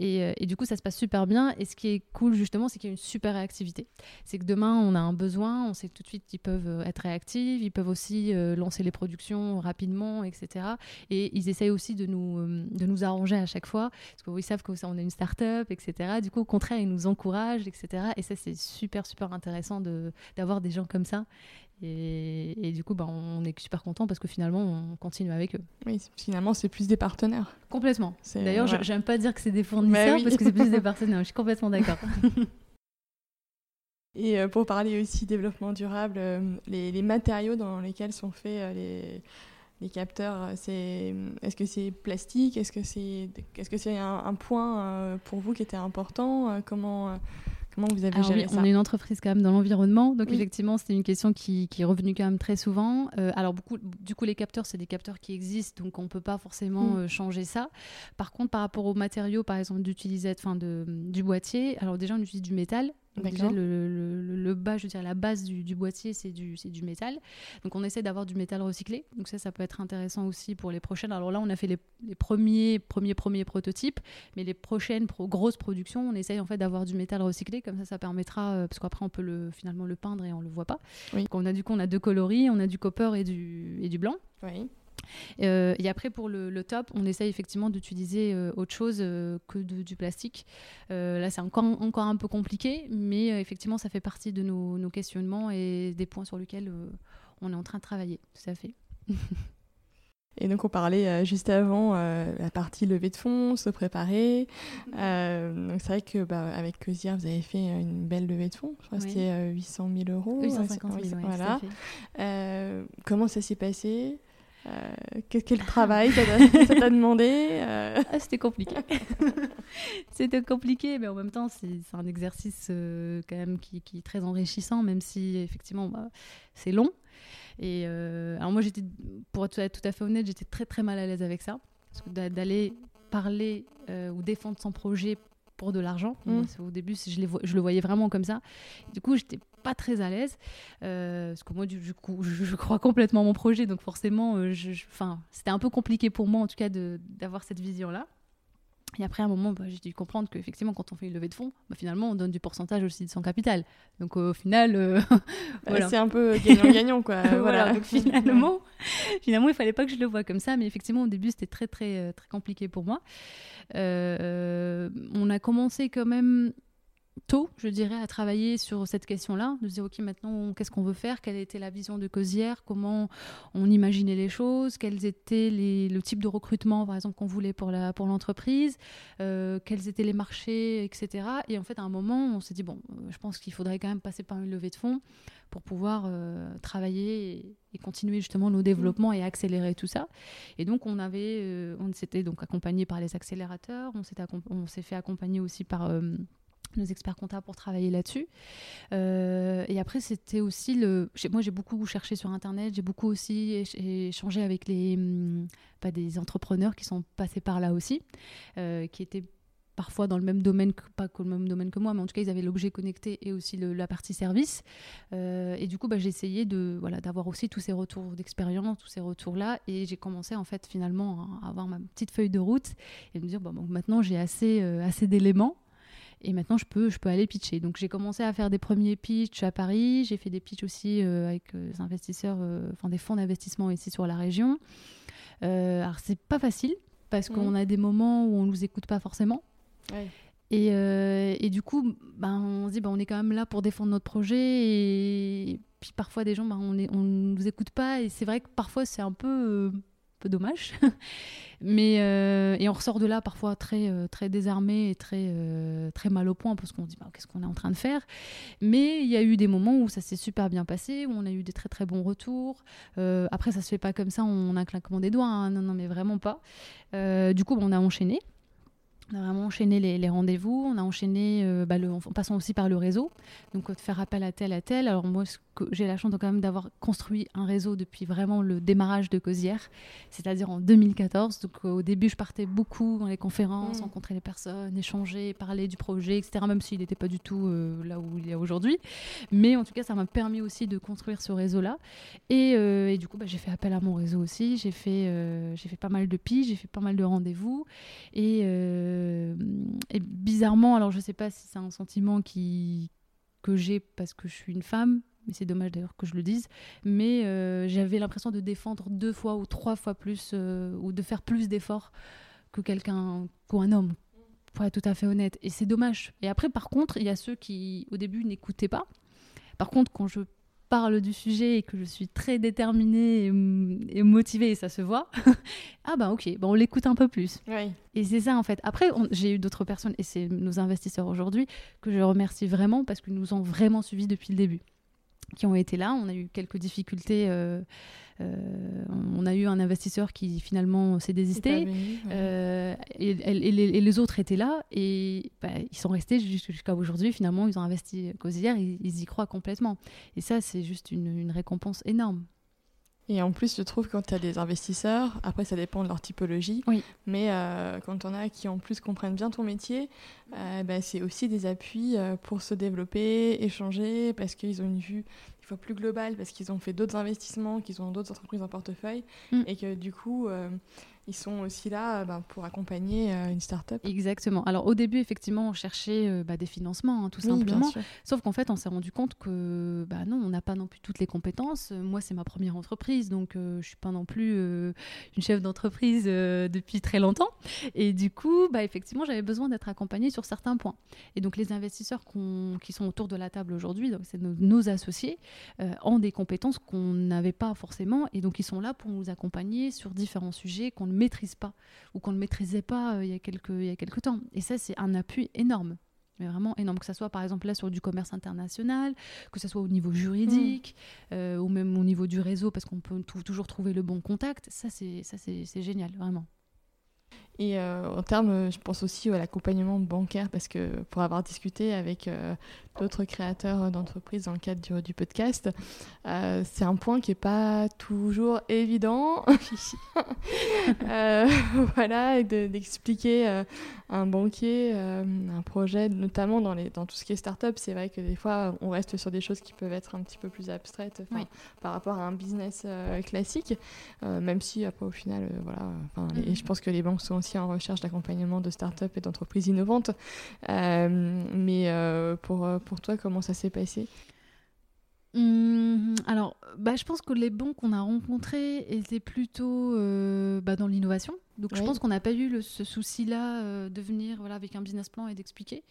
Euh, et, du coup, ça se passe super bien. Et ce qui est cool, justement, c'est qu'il y a une super réactivité. C'est que demain, on a un besoin, on sait tout de suite qu'ils peuvent être réactifs, ils peuvent aussi lancer les productions rapidement, etc. Et ils essayent aussi de nous, de nous arranger à chaque fois, parce qu'ils savent qu'on est une start-up, etc. Du coup, au contraire, ils nous encouragent, etc. Et ça, c'est super, super intéressant d'avoir des gens comme ça. Et, du coup, bah, on est super content parce que finalement, on continue avec eux. Oui, finalement, c'est plus des partenaires. Complètement. D'ailleurs, j'aime pas dire que c'est des fournisseurs parce que c'est plus des partenaires. Je suis complètement d'accord. Et euh, pour parler aussi développement durable, euh, les, matériaux dans lesquels sont faits euh, les, les, capteurs, c'est est-ce que c'est plastique? Est-ce que c'est est-ce que c'est un, un, point pour vous qui était important? Comment Comment vous avez géré ça On est une entreprise quand même dans l'environnement, donc effectivement c'était une question qui, est revenue quand même très souvent. Euh, alors beaucoup, du coup les capteurs c'est des capteurs qui existent, donc on ne peut pas forcément mm. euh, changer ça. Par contre par rapport aux matériaux, par exemple d'utiliser, enfin du boîtier, alors déjà on utilise du métal, Déjà, le, bas, je veux dire, la base du, boîtier, c'est du, du métal. Donc, on essaie d'avoir du métal recyclé. Donc, ça, ça peut être intéressant aussi pour les prochaines. Alors là, on a fait les, premiers, premiers, premiers prototypes, mais les prochaines grosses productions, on essaye en fait d'avoir du métal recyclé. Comme ça, ça permettra, euh, parce qu'après, on peut le, finalement le peindre et on le voit pas. Donc, on a du coup, on a deux coloris, on a du copper et du, et du blanc. Oui. Euh, et après, pour le, top, on essaye effectivement d'utiliser euh, autre chose euh, que du plastique. là, c'est encore, encore un peu compliqué, mais effectivement, ça fait partie de nos, nos, questionnements et des points sur lesquels on est en train de travailler. Tout à fait. et donc on parlait juste avant la partie levée de fonds, se préparer. donc c'est vrai que bah, avec Cosière, vous avez fait une belle levée de fonds. Je crois que c'était 800 000 euros. 850 000, voilà. comment ça s'est passé? Euh, quel travail ça t'a demandé euh ah, C'était compliqué. C'était compliqué, mais en même temps, c'est un exercice euh, quand même qui, qui, est très enrichissant, même si effectivement bah, c'est long. Et alors moi, j'étais, pour être tout à fait honnête, j'étais très très mal à l'aise avec ça, d'aller parler ou défendre son projet pour de l'argent. Mmh. Au début, je, les je, le voyais vraiment comme ça. Du coup, j'étais pas très à l'aise. Euh, parce que moi, du, coup, je, crois complètement en mon projet. Donc, forcément, euh, c'était un peu compliqué pour moi, en tout cas, d'avoir cette vision-là. Et après, à un moment, bah, j'ai dû comprendre qu'effectivement, quand on fait une levée de fonds, bah, finalement, on donne du pourcentage aussi de son capital. Donc, au final, euh, bah, c'est un peu gagnant-gagnant, quoi. voilà. Donc, finalement, finalement, il fallait pas que je le voie comme ça. Mais effectivement, au début, c'était très, très, très compliqué pour moi. on a commencé quand même tôt, je dirais, à travailler sur cette question-là, de se dire, OK, maintenant, qu'est-ce qu'on veut faire? Quelle était la vision de Cosière? Comment on imaginait les choses? Quels étaient le type de recrutement, par exemple, qu'on voulait pour l'entreprise pour euh, Quels étaient les marchés, etc. Et en fait, à un moment, on s'est dit, bon, euh, je pense qu'il faudrait quand même passer par une levée de fonds pour pouvoir euh, travailler et, continuer justement nos développements et accélérer tout ça. Et donc, on on s'était donc accompagné par les accélérateurs, on s'est fait accompagner aussi par nos experts comptables pour travailler là-dessus. Euh, et après, c'était aussi le. Moi, j'ai beaucoup cherché sur Internet, j'ai beaucoup aussi échangé avec les, hum, pas des entrepreneurs qui sont passés par là aussi, euh, qui étaient parfois dans le même domaine, que, pas le même domaine que moi, mais en tout cas, ils avaient l'objet connecté et aussi la partie service. Euh, et du coup, bah, j'ai essayé de, voilà, d'avoir aussi tous ces retours d'expérience, tous ces retours-là. Et j'ai commencé, en fait, finalement, à avoir ma petite feuille de route et me dire, bon, maintenant, j'ai assez, assez d'éléments et maintenant, je peux, je peux aller pitcher. Donc, j'ai commencé à faire des premiers pitchs à Paris. J'ai fait des pitchs aussi euh, avec euh, des investisseurs, euh, enfin des fonds d'investissement ici sur la région. alors, c'est pas facile parce mmh. qu'on a des moments où on nous écoute pas forcément. Et, et, du coup, ben, on se dit, ben, on est quand même là pour défendre notre projet. Et puis parfois, des gens, ben, on ne on nous écoute pas. Et c'est vrai que parfois, c'est un peu dommage. Mais, euh, et on ressort de là parfois très, euh, très désarmé et très, euh, très mal au point parce qu'on se dit bah, qu'est-ce qu'on est en train de faire? Mais il y a eu des moments où ça s'est super bien passé, où on a eu des très très bons retours. après, ça se fait pas comme ça, on a un claquement des doigts. Hein. non, non, mais vraiment pas. du coup, on a enchaîné. On a vraiment enchaîné les, rendez-vous, on a enchaîné bah, en passant aussi par le réseau, donc de faire appel à tel à tel. Alors moi, j'ai la chance quand même d'avoir construit un réseau depuis vraiment le démarrage de Cosière, c'est-à-dire en 2014. Donc euh, au début, je partais beaucoup dans les conférences, mm. rencontrer les personnes, échanger, parler du projet, etc. Même s'il n'était pas du tout euh, là où il est aujourd'hui. Mais en tout cas, ça m'a permis aussi de construire ce réseau-là. Et, euh, du coup, bah, j'ai fait appel à mon réseau aussi. J'ai fait, j'ai fait pas mal de piges, j'ai fait pas mal de rendez-vous. Et, et bizarrement, alors je sais pas si c'est un sentiment qui que j'ai parce que je suis une femme, mais c'est dommage d'ailleurs que je le dise, mais euh, j'avais l'impression de défendre deux fois ou trois fois plus, euh, ou de faire plus d'efforts que quelqu'un, qu'un homme, pour être tout à fait honnête. Et c'est dommage. Et après, par contre, il y a ceux qui, au début, n'écoutaient pas. Par contre, quand je parle du sujet et que je suis très déterminée et, motivée, et ça se voit, ah bah ok, bah on l'écoute un peu plus. Et c'est ça en fait. Après, j'ai eu d'autres personnes, et c'est nos investisseurs aujourd'hui, que je remercie vraiment parce qu'ils nous ont vraiment suivis depuis le début qui ont été là. On a eu quelques difficultés. Euh, euh, on a eu un investisseur qui finalement s'est désisté. Euh, et, les, autres étaient là et bah, ils sont restés jusqu'à aujourd'hui. Finalement, ils ont investi Causière, ils, ils, y croient complètement. Et ça, c'est juste une récompense énorme. Et en plus, je trouve quand tu as des investisseurs, après ça dépend de leur typologie, oui. mais euh, quand on a qui en plus comprennent bien ton métier, euh, bah, c'est aussi des appuis euh, pour se développer, échanger, parce qu'ils ont une vue des fois plus globale, parce qu'ils ont fait d'autres investissements, qu'ils ont d'autres entreprises en portefeuille, mm. et que du coup, ils sont aussi là euh, ben, pour accompagner euh, une start-up. Exactement. Alors au début, effectivement, on cherchait euh, bah, des financements, hein, tout simplement. Sauf qu'en fait, on s'est rendu compte que bah, non, on n'a pas non plus toutes les compétences. Moi, c'est ma première entreprise, donc je ne suis pas non plus une chef d'entreprise depuis très longtemps. Et du coup, bah, effectivement, j'avais besoin d'être accompagnée sur certains points. Et donc les investisseurs qui sont autour de la table aujourd'hui, c'est nos, associés, ont des compétences qu'on n'avait pas forcément, et donc ils sont là pour nous accompagner sur différents sujets qu'on ne maîtrise pas ou qu'on ne maîtrisait pas il, y a quelques, il y a quelques temps. Et ça, c'est un appui énorme mais vraiment énorme, que ce soit par exemple là sur du commerce international, que ce soit au niveau juridique, mm. euh, ou même au niveau du réseau, parce qu'on peut toujours trouver le bon contact. Ça, c'est génial, vraiment. Et euh, en termes, je pense aussi à l'accompagnement bancaire, parce que pour avoir discuté avec euh, d'autres créateurs d'entreprises dans le cadre du, podcast, euh, c'est un point qui n'est pas toujours évident. voilà, d'expliquer à un banquier un projet, notamment dans, les, dans tout ce qui est start-up, c'est vrai que des fois, on reste sur des choses qui peuvent être un petit peu plus abstraites par rapport à un business classique, même si après, au final, voilà, et je pense que les banques sont aussi en recherche d'accompagnement de start-up et d'entreprises innovantes. Euh, mais euh, pour, euh, pour toi, comment ça s'est passé? Mmh, alors, bah, je pense que les banques qu'on a rencontrés étaient plutôt bah, dans l'innovation. Donc, je pense qu'on n'a pas eu ce souci-là de venir voilà, avec un business plan et d'expliquer.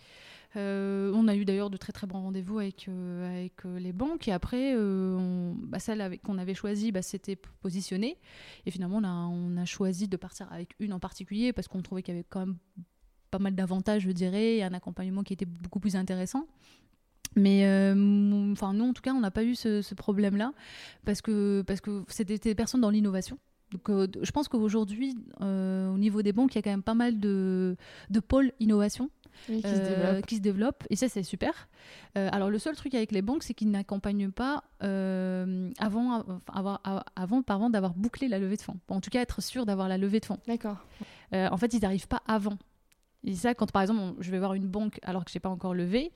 Euh, on a eu d'ailleurs de très très bons rendez-vous avec, euh, avec euh, les banques. Et après, bah, celle qu'on avait choisie, bah, c'était positionné. Et finalement, on a, on a choisi de partir avec une en particulier parce qu'on trouvait qu'il y avait quand même pas mal d'avantages, je dirais, et un accompagnement qui était beaucoup plus intéressant. Mais enfin, nous, en tout cas, on n'a pas eu ce, problème-là parce que parce que c'était des personnes dans l'innovation. Donc, je pense qu'aujourd'hui, au niveau des banques, il y a quand même pas mal de, de pôles innovation euh, qui, se développent. Et ça, c'est super. Euh, alors, le seul truc avec les banques, c'est qu'ils n'accompagnent pas euh, avant, avoir, avant, pardon, d'avoir bouclé la levée de fonds. en tout cas, être sûr d'avoir la levée de fonds. D'accord. en fait, ils n'arrivent pas avant. Et ça, quand par exemple, je vais voir une banque alors que je n'ai pas encore levé,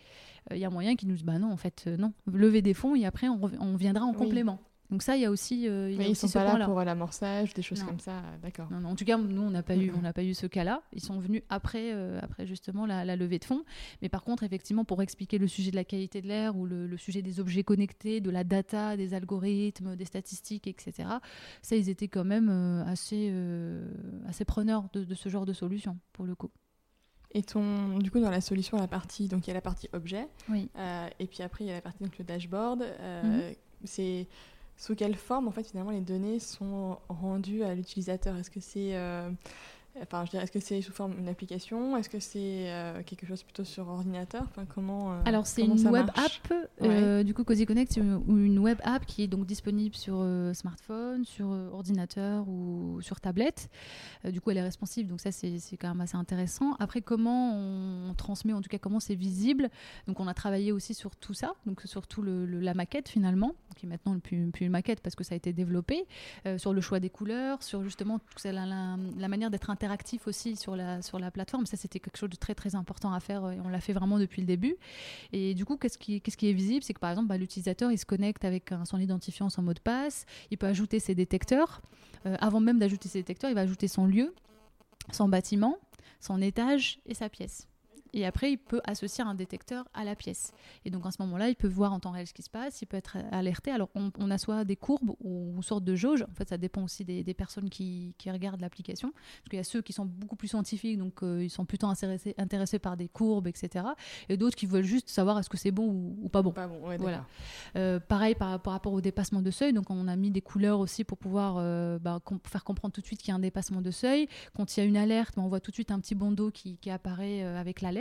il y a moyen qu'ils nous disent bah non, en fait, non, lever des fonds et après, on, on viendra en complément. Donc ça, il y a aussi. Euh, ils sont pas là pour l'amorçage, des choses comme ça, d'accord. En tout cas, nous, on n'a pas eu, on n'a pas eu ce cas-là. Ils sont venus après, euh, après justement la, levée de fonds. Mais par contre, effectivement, pour expliquer le sujet de la qualité de l'air ou le, sujet des objets connectés, de la data, des algorithmes, des statistiques, etc. Ça, ils étaient quand même euh, assez, assez preneurs de, ce genre de solution pour le coup. Et ton, du coup, dans la solution, la partie, donc il y a la partie objet, oui. et puis après il y a la partie donc le dashboard. Mhm. C'est sous quelle forme en fait finalement les données sont rendues à l'utilisateur? Est-ce que c'est euh, Enfin, je dirais, est-ce que c'est sous forme d'une application? Est-ce que c'est euh, quelque chose plutôt sur ordinateur? Enfin, comment, euh, Alors, c'est une web app, euh, du coup, Cozy Connect, c'est une, web app qui est donc disponible sur smartphone, sur ordinateur ou sur tablette. du coup, elle est responsive, donc ça, c'est quand même assez intéressant. Après, comment on, transmet, en tout cas, comment c'est visible? Donc, on a travaillé aussi sur tout ça, donc surtout le, la maquette finalement, qui est maintenant plus, plus une maquette parce que ça a été développé, sur le choix des couleurs, sur justement la, la, la manière d'être intéressant interactif aussi sur la, sur la plateforme. Ça, c'était quelque chose de très très important à faire et on l'a fait vraiment depuis le début. Et du coup, qu'est-ce qui, qu'est-ce qui est visible? C'est que par exemple, bah, l'utilisateur, il se connecte avec son identifiant, son mot de passe, il peut ajouter ses détecteurs. Euh, avant même d'ajouter ses détecteurs, il va ajouter son lieu, son bâtiment, son étage et sa pièce. Et après, il peut associer un détecteur à la pièce. Et donc, à ce moment-là, il peut voir en temps réel ce qui se passe, il peut être alerté. Alors, on, a soit des courbes ou une sorte de jauge. En fait, ça dépend aussi des, personnes qui, regardent l'application. Parce qu'il y a ceux qui sont beaucoup plus scientifiques, donc euh, ils sont plutôt intéressés, intéressés par des courbes, etc. Et d'autres qui veulent juste savoir est-ce que c'est bon ou, pas bon. Pas bon voilà. Euh, pareil par, rapport au dépassement de seuil. Donc, on a mis des couleurs aussi pour pouvoir euh, bah, faire comprendre tout de suite qu'il y a un dépassement de seuil. Quand il y a une alerte, bah, on voit tout de suite un petit bandeau qui, qui apparaît avec l'alerte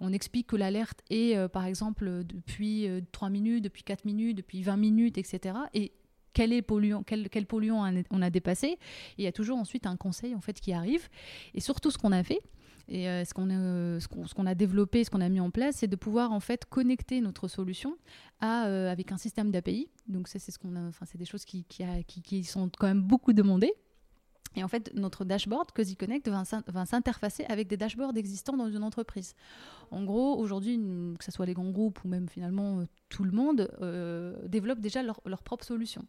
on explique que l'alerte est, euh, par exemple, depuis 3 euh, minutes, depuis 4 minutes, depuis 20 minutes, etc. Et quel, est polluant, quel, polluant on a dépassé. Et il y a toujours ensuite un conseil en fait qui arrive. Et surtout, ce qu'on a fait, et euh, ce qu'on a, ce qu'on a développé, ce qu'on a mis en place, c'est de pouvoir en fait connecter notre solution avec un système d'API. Donc ça, c'est ce qu'on c'est des choses qui, qui, qui, sont quand même beaucoup demandées. Et en fait, notre dashboard Cozy Connect va s'interfacer avec des dashboards existants dans une entreprise. En gros, aujourd'hui, que ce soit les grands groupes ou même finalement euh, tout le monde, euh, développe déjà leur, propre solution.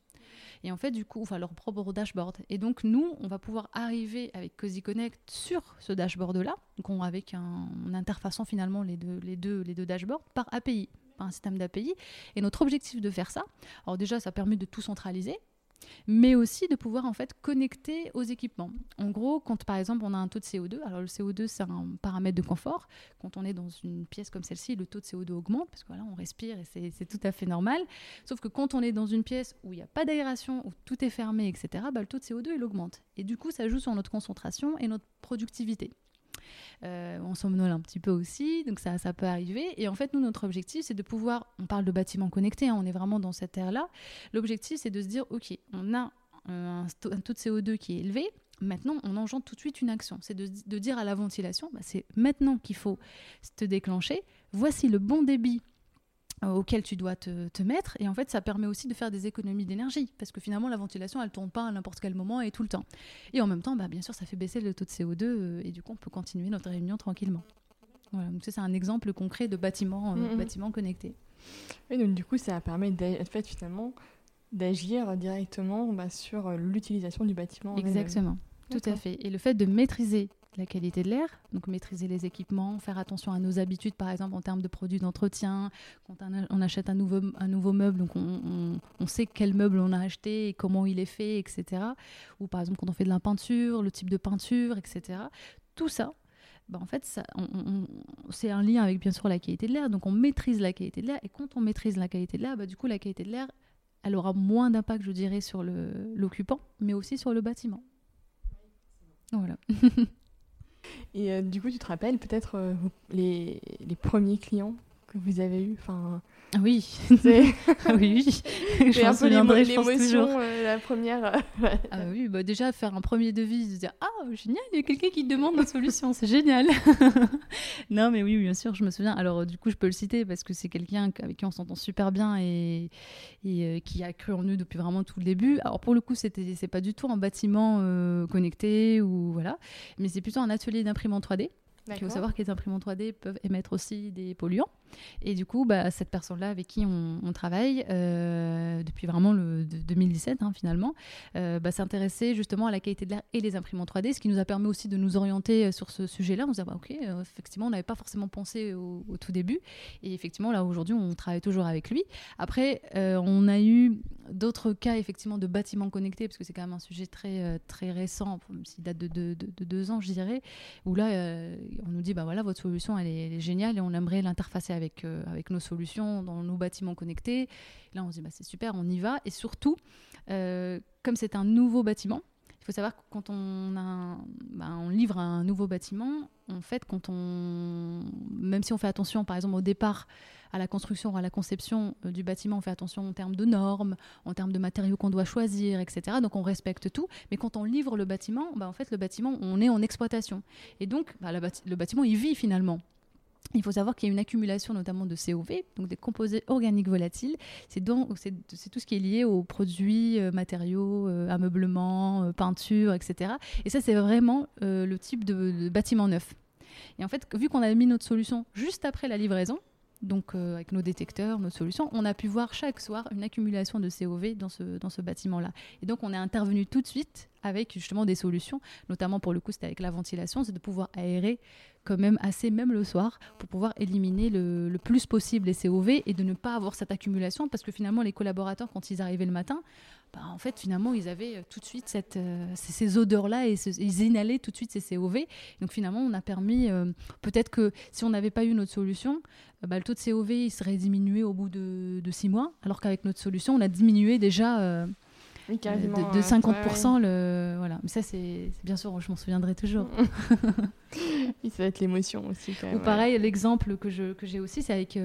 Et en fait, du coup, enfin, leur propre dashboard. Et donc, nous, on va pouvoir arriver avec Cozy Connect sur ce dashboard-là, avec un, en interfaçant finalement les deux, les, deux, les deux dashboards par API, par un système d'API. Et notre objectif de faire ça, alors déjà, ça permet de tout centraliser, mais aussi de pouvoir en fait connecter aux équipements. En gros, quand par exemple on a un taux de CO2, alors le CO2 c'est un paramètre de confort. Quand on est dans une pièce comme celle-ci, le taux de CO2 augmente parce que on respire et c'est tout à fait normal. Sauf que quand on est dans une pièce où il n'y a pas d'aération, où tout est fermé, etc., bah, le taux de CO2 il augmente. Et du coup, ça joue sur notre concentration et notre productivité. Euh, on somnole un petit peu aussi, donc ça, ça peut arriver. Et en fait, nous, notre objectif, c'est de pouvoir, on parle de bâtiments connectés, hein, on est vraiment dans cette ère-là. L'objectif, c'est de se dire, OK, on a un, taux de CO2 qui est élevé, Maintenant, on engendre tout de suite une action. C'est de, dire à la ventilation, bah, c'est maintenant qu'il faut te déclencher. Voici le bon débit auquel tu dois te, mettre. Et en fait, ça permet aussi de faire des économies d'énergie, parce que finalement, la ventilation, elle tourne pas à n'importe quel moment et tout le temps. Et en même temps, bah, bien sûr, ça fait baisser le taux de CO2, euh, et du coup, on peut continuer notre réunion tranquillement. Voilà, donc ça, c'est un exemple concret de bâtiment, euh, bâtiment connecté. Et donc, du coup, ça permet en fait, finalement d'agir directement bah, sur l'utilisation du bâtiment. Exactement, tout à fait. Et le fait de maîtriser la qualité de l'air, donc maîtriser les équipements, faire attention à nos habitudes, par exemple en termes de produits d'entretien. Quand on achète un nouveau, un nouveau meuble, donc on, sait quel meuble on a acheté et comment il est fait, etc. Ou par exemple quand on fait de la peinture, le type de peinture, etc. Tout ça, bah en fait, c'est un lien avec bien sûr la qualité de l'air. Donc on maîtrise la qualité de l'air et quand on maîtrise la qualité de l'air, bah, du coup la qualité de l'air, elle aura moins d'impact, je dirais, sur l'occupant, mais aussi sur le bâtiment. Voilà. Et euh, du coup, tu te rappelles peut-être euh, les, les, premiers clients que vous avez eus enfin, oui, oui, oui. Je un peu l'émotion, euh, la première. ah oui, bah déjà faire un premier devis, se dire ah génial, il y a quelqu'un qui demande une solution, c'est génial. non mais oui, bien sûr, je me souviens. Alors du coup, je peux le citer parce que c'est quelqu'un avec qui on s'entend super bien et, et qui a cru en nous depuis vraiment tout le début. Alors pour le coup, c'était c'est pas du tout un bâtiment connecté ou voilà, mais c'est plutôt un atelier d'imprimante 3D. Il faut savoir que les imprimantes 3D peuvent émettre aussi des polluants. Et du coup, bah, cette personne-là avec qui on, travaille euh, depuis vraiment le 2017 hein, finalement, euh, bah, s'intéressait justement à la qualité de l'air et les imprimantes 3D, ce qui nous a permis aussi de nous orienter euh, sur ce sujet-là. On se dit, bah, ok, effectivement, on n'avait pas forcément pensé au, tout début. Et effectivement, là, aujourd'hui, on travaille toujours avec lui. Après, on a eu d'autres cas, effectivement, de bâtiments connectés, parce que c'est quand même un sujet très, très récent, même s'il date de, de, deux ans, je dirais, où là, on nous dit, bah voilà, votre solution, elle est, elle est géniale et on aimerait l'interfacer avec euh, avec, nos solutions dans nos bâtiments connectés. là, on se dit, bah, c'est super, on y va. Et surtout, euh, comme c'est un nouveau bâtiment, il faut savoir que quand bah, on livre un nouveau bâtiment, en fait, quand on, même si on fait attention, par exemple, au départ, à la construction, à la conception euh, du bâtiment, on fait attention en termes de normes, en termes de matériaux qu'on doit choisir, etc. Donc on respecte tout. Mais quand on livre le bâtiment, bah, en fait, le bâtiment, on est en exploitation. Et donc, le bâtiment, il vit finalement. Il faut savoir qu'il y a une accumulation notamment de COV, donc des composés organiques volatiles. C'est tout ce qui est lié aux produits, euh, matériaux, euh, ameublement, euh, peinture, etc. Et ça, c'est vraiment le type de, bâtiment neuf. Et en fait, vu qu'on a mis notre solution juste après la livraison, donc avec nos détecteurs, nos solutions, on a pu voir chaque soir une accumulation de COV dans ce, dans ce bâtiment-là. Et donc on est intervenu tout de suite avec justement des solutions, notamment pour le coup c'était avec la ventilation, c'est de pouvoir aérer quand même assez, même le soir, pour pouvoir éliminer le, plus possible les COV et de ne pas avoir cette accumulation, parce que finalement, les collaborateurs, quand ils arrivaient le matin, bah, en fait, finalement, ils avaient euh, tout de suite cette, euh, ces, odeurs-là et ils inhalaient tout de suite ces COV. Donc finalement, on a permis, euh, peut-être que si on n'avait pas eu notre solution, bah, le taux de COV il serait diminué au bout de, de six mois, alors qu'avec notre solution, on a diminué déjà oui, de, 50%. Le... Voilà. Mais ça, c'est bien sûr, je m'en souviendrai toujours. ça va être l'émotion aussi. Quand même, Ou pareil, l'exemple que j'ai que aussi, c'est avec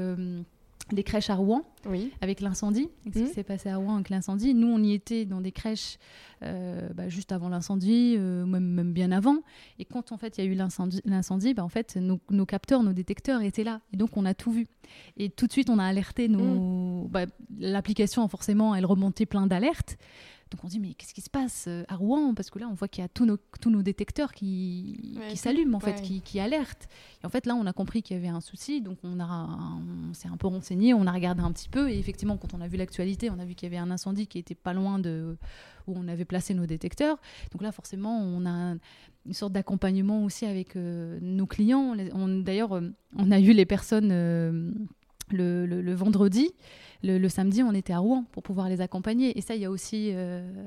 des crèches à Rouen, oui. avec l'incendie. Ce qui mmh. s'est passé à Rouen avec l'incendie? Nous, on y était dans des crèches euh, bah, juste avant l'incendie, euh, même, même, bien avant. Et quand en fait il y a eu l'incendie, bah, en fait nos, nos, capteurs, nos détecteurs étaient là. Et donc on a tout vu. Et tout de suite on a alerté nos. Mmh. Bah, L'application forcément, elle remontait plein d'alertes. Donc on dit mais qu'est-ce qui se passe euh, à Rouen? Parce que là on voit qu'il y a tous nos, tous nos détecteurs qui, qui s'allument en fait, qui, qui, alertent. Et en fait là on a compris qu'il y avait un souci, donc on, a, on s'est un peu renseigné, on a regardé un petit peu et effectivement quand on a vu l'actualité, on a vu qu'il y avait un incendie qui était pas loin de où on avait placé nos détecteurs. Donc là forcément on a une sorte d'accompagnement aussi avec euh, nos clients. On, D'ailleurs euh, on a eu les personnes le, le, vendredi. Le, samedi, on était à Rouen pour pouvoir les accompagner. Et ça, il y a aussi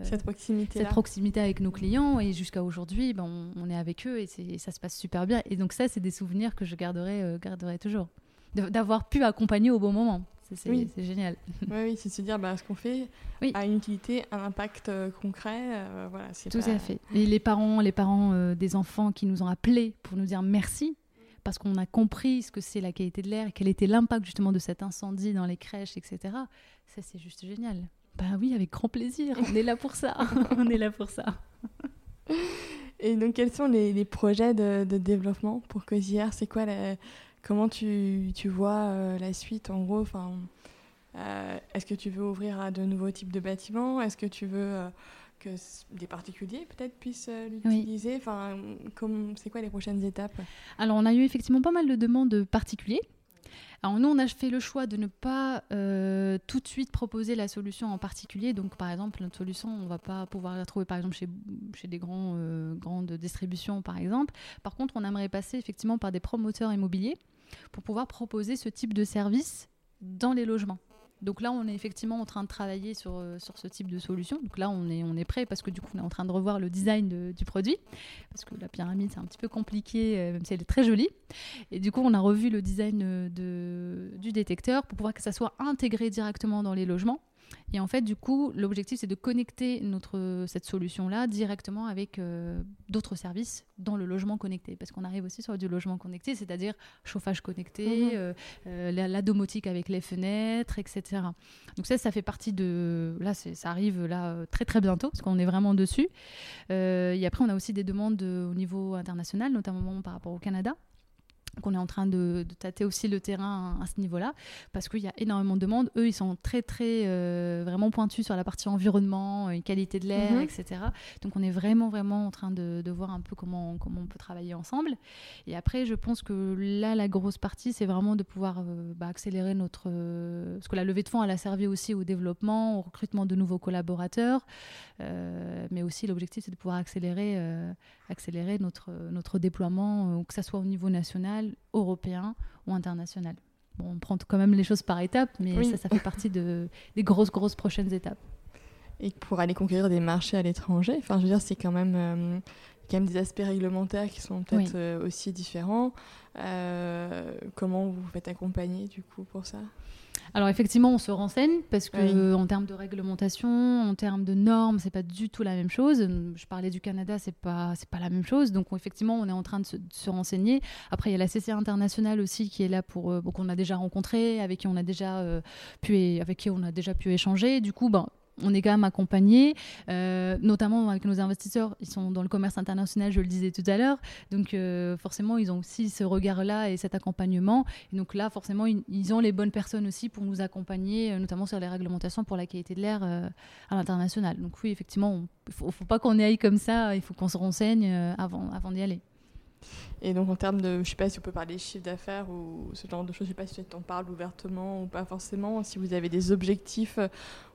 cette proximité, cette proximité avec nos clients. Et jusqu'à aujourd'hui, ben, on, est avec eux et, ça se passe super bien. Et donc ça, c'est des souvenirs que je garderai, garderai toujours. D'avoir pu accompagner au bon moment. C'est génial. oui, c'est se dire bah, ce qu'on fait a une utilité, un impact euh, concret. Euh, voilà, Tout à fait. Et les parents, les parents euh, des enfants qui nous ont appelés pour nous dire merci, parce qu'on a compris ce que c'est la qualité de l'air et quel était l'impact justement de cet incendie dans les crèches, etc. Ça, c'est juste génial. Bah oui, avec grand plaisir. On est là pour ça. on est là pour ça. Et donc, quels sont les, projets de, développement pour Cosière C'est quoi la Comment tu, tu vois euh, la suite en gros? Enfin, euh, Est-ce que tu veux ouvrir à de nouveaux types de bâtiments? Est-ce que tu veux euh, que des particuliers peut-être puissent l'utiliser Enfin, c'est quoi les prochaines étapes? Alors on a eu effectivement pas mal de demandes particuliers. Alors nous, on a fait le choix de ne pas tout de suite proposer la solution en particulier. Donc par exemple, notre solution, on ne va pas pouvoir la trouver par exemple chez, chez des grands, grandes distributions par exemple. Par contre, on aimerait passer effectivement par des promoteurs immobiliers pour pouvoir proposer ce type de service dans les logements. Donc là, on est effectivement en train de travailler sur, euh, sur ce type de solution. Donc là, on est, on est prêt parce que du coup, on est en train de revoir le design du produit. Parce que la pyramide, c'est un petit peu compliqué, euh, même si elle est très jolie. Et du coup, on a revu le design euh, de, du détecteur pour pouvoir que ça soit intégré directement dans les logements et en fait, du coup, l'objectif, c'est de connecter notre, cette solution-là directement avec euh, d'autres services dans le logement connecté. Parce qu'on arrive aussi sur du logement connecté, c'est-à-dire chauffage connecté, mhm. euh, euh, la, domotique avec les fenêtres, etc. Donc ça, ça fait partie de... Là, ça arrive là très très bientôt, parce qu'on est vraiment dessus. et après, on a aussi des demandes au niveau international, notamment par rapport au Canada qu'on est en train de, tâter aussi le terrain à, ce niveau-là, parce qu'il y a énormément de demandes. Eux, ils sont très, très euh, vraiment pointus sur la partie environnement, euh, qualité de l'air, mhm. etc. Donc, on est vraiment, vraiment en train de, voir un peu comment, comment on peut travailler ensemble. Et après, je pense que là, la grosse partie, c'est vraiment de pouvoir euh, bah, accélérer notre... parce que la levée de fonds, elle a servi aussi au développement, au recrutement de nouveaux collaborateurs, mais aussi l'objectif, c'est de pouvoir accélérer, accélérer notre, notre déploiement, que ce soit au niveau national, européen ou international. Bon, on prend quand même les choses par étapes, mais ça, ça fait partie de, des grosses, grosses prochaines étapes. Et pour aller conquérir des marchés à l'étranger, enfin, je veux dire, c'est quand même, euh, quand même des aspects réglementaires qui sont peut-être euh, aussi différents. Euh, comment vous vous faites accompagner du coup pour ça? Alors effectivement, on se renseigne parce que en termes de réglementation, en termes de normes, c'est pas du tout la même chose. Je parlais du Canada, c'est pas c'est pas la même chose. Donc effectivement, on est en train de se, renseigner. Après, il y a la CCA internationale aussi qui est là pour euh, qu'on a déjà rencontré, avec qui on a déjà euh, pu avec qui on a déjà pu échanger. Du coup, ben on est quand même accompagné, euh, notamment avec nos investisseurs. Ils sont dans le commerce international, je le disais tout à l'heure. Donc, euh, forcément, ils ont aussi ce regard-là et cet accompagnement. Et donc là, forcément, ils, ont les bonnes personnes aussi pour nous accompagner, euh, notamment sur les réglementations pour la qualité de l'air à l'international. Donc, oui, effectivement, il ne faut, pas qu'on aille comme ça. Il faut qu'on se renseigne avant, avant d'y aller. Et donc en termes de, je ne sais pas si on peut parler chiffre d'affaires ou ce genre de choses, je ne sais pas si tu en parles ouvertement ou pas forcément, si vous avez des objectifs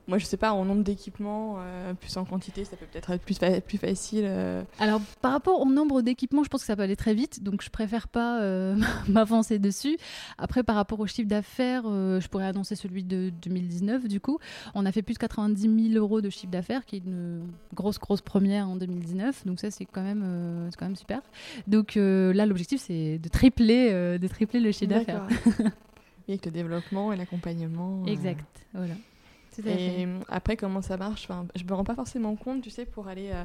moi, je sais pas, en nombre d'équipements, euh, plus en quantité, ça peut peut-être être plus, facile. Euh. Alors, par rapport au nombre d'équipements, je pense que ça peut aller très vite, donc je préfère pas euh, m'avancer dessus. Après, par rapport au chiffre d'affaires, je pourrais annoncer celui de 2019, du coup. On a fait plus de 90 000 euros de chiffre d'affaires, qui est une grosse, grosse première en 2019. Donc, ça, c'est quand, même, quand même super. Donc, là, l'objectif, c'est de tripler, de tripler le chiffre d'affaires. avec le développement et l'accompagnement. Exact, voilà et après, comment ça marche? Enfin, Je me rends pas forcément compte, tu sais, pour aller, euh,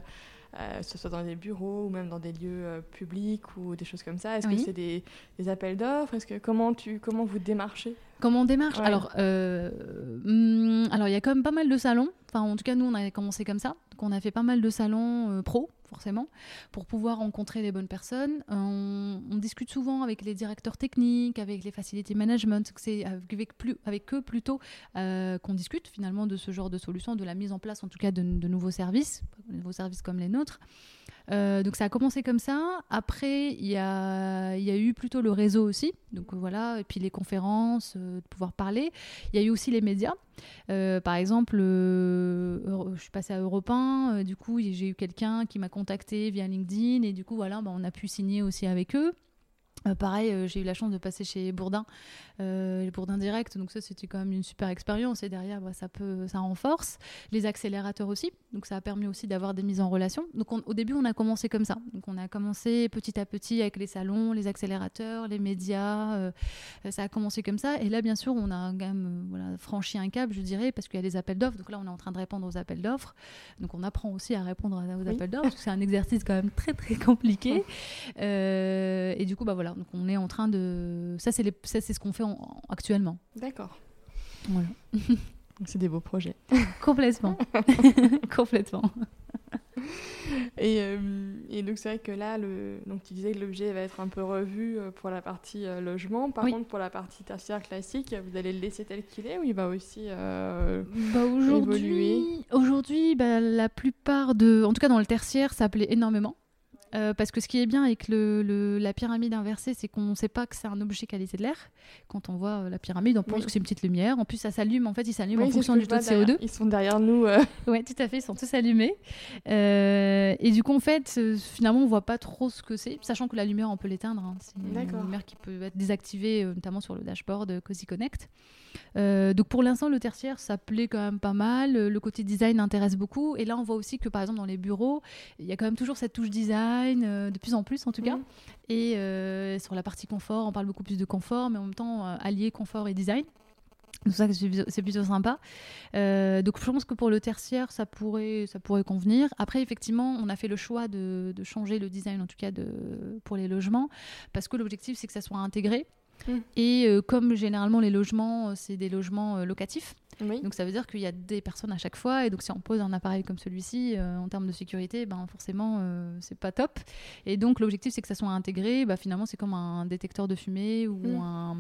euh, ce soit dans des bureaux ou même dans des lieux euh, publics ou des choses comme ça. Est-ce que c'est des, des, appels d'offres? Est-ce que comment tu comment vous démarchez? Comment on démarche Alors, hmm, alors il y a quand même pas mal de salons. Enfin, en tout cas, nous, on a commencé comme ça. Donc, on a fait pas mal de salons pro forcément, pour pouvoir rencontrer les bonnes personnes. On, discute souvent avec les directeurs techniques, avec les facility management. C'est avec, plus, avec eux plutôt euh, qu'on discute finalement de ce genre de solution, de la mise en place en tout cas de, de nouveaux services, de nouveaux services comme les nôtres. Euh, donc ça a commencé comme ça. Après, il y a, eu plutôt le réseau aussi. Donc voilà, et puis les conférences, euh, de pouvoir parler. Il y a eu aussi les médias. Euh, par exemple, je suis passée à Europe 1. du coup, j'ai eu quelqu'un qui m'a contacté via LinkedIn. Et du coup, voilà, bah, on a pu signer aussi avec eux. Euh, pareil, euh, j'ai eu la chance de passer chez Bourdin, euh, Bourdin Direct, donc ça c'était quand même une super expérience et derrière bah, ça peut, ça renforce. Les accélérateurs aussi, donc ça a permis aussi d'avoir des mises en relation. Donc au début on a commencé comme ça, donc on a commencé petit à petit avec les salons, les accélérateurs, les médias, euh, ça a commencé comme ça. Et là bien sûr on a quand même voilà, franchi un cap, je dirais, parce qu'il y a des appels d'offres, donc là on est en train de répondre aux appels d'offres, donc on apprend aussi à répondre aux appels d'offres, c'est un exercice quand même très très compliqué. Et du coup bah voilà donc on est en train de. Ça, c'est les... c'est ce qu'on fait actuellement. D'accord. Voilà. c'est des beaux projets. Complètement. Complètement. Et, euh, et, donc c'est vrai que là, le, donc tu disais que l'objet va être un peu revu euh, pour la partie euh, logement. Par contre, pour la partie tertiaire classique, vous allez le laisser tel qu'il est ou il va aussi bah évoluer? Aujourd'hui, bah, la plupart de, en tout cas dans le tertiaire, ça plaît énormément. Euh, parce que ce qui est bien avec le, la pyramide inversée, c'est qu'on ne sait pas que c'est un objet qualité de l'air. Quand on voit euh, la pyramide, on pense que c'est une petite lumière. En plus, ça s'allume. En fait, il s'allume en fonction du taux de CO2. Ils sont derrière nous. Euh. Oui, tout à fait. Ils sont tous allumés. et du coup, en fait, finalement, on ne voit pas trop ce que c'est, sachant que la lumière, on peut l'éteindre. Hein. C'est une lumière qui peut être désactivée, notamment sur le dashboard Cozy Connect. donc pour l'instant, le tertiaire, ça plaît quand même pas mal. Le côté design intéresse beaucoup. Et là, on voit aussi que par exemple dans les bureaux, il y a quand même toujours cette touche design euh, de plus en plus en tout cas. Mm. Et euh, sur la partie confort, on parle beaucoup plus de confort, mais en même temps euh, allier confort et design. Donc ça, c'est plutôt sympa. donc je pense que pour le tertiaire, ça pourrait, ça pourrait convenir. Après, effectivement, on a fait le choix de, changer le design, en tout cas de, pour les logements, parce que l'objectif, c'est que ça soit intégré. Mm. Et comme généralement les logements, c'est des logements locatifs, donc ça veut dire qu'il y a des personnes à chaque fois et donc si on pose un appareil comme celui-ci euh, en termes de sécurité, ben forcément euh, c'est pas top. Et donc l'objectif c'est que ça soit intégré. Bah, finalement c'est comme un détecteur de fumée ou mm. un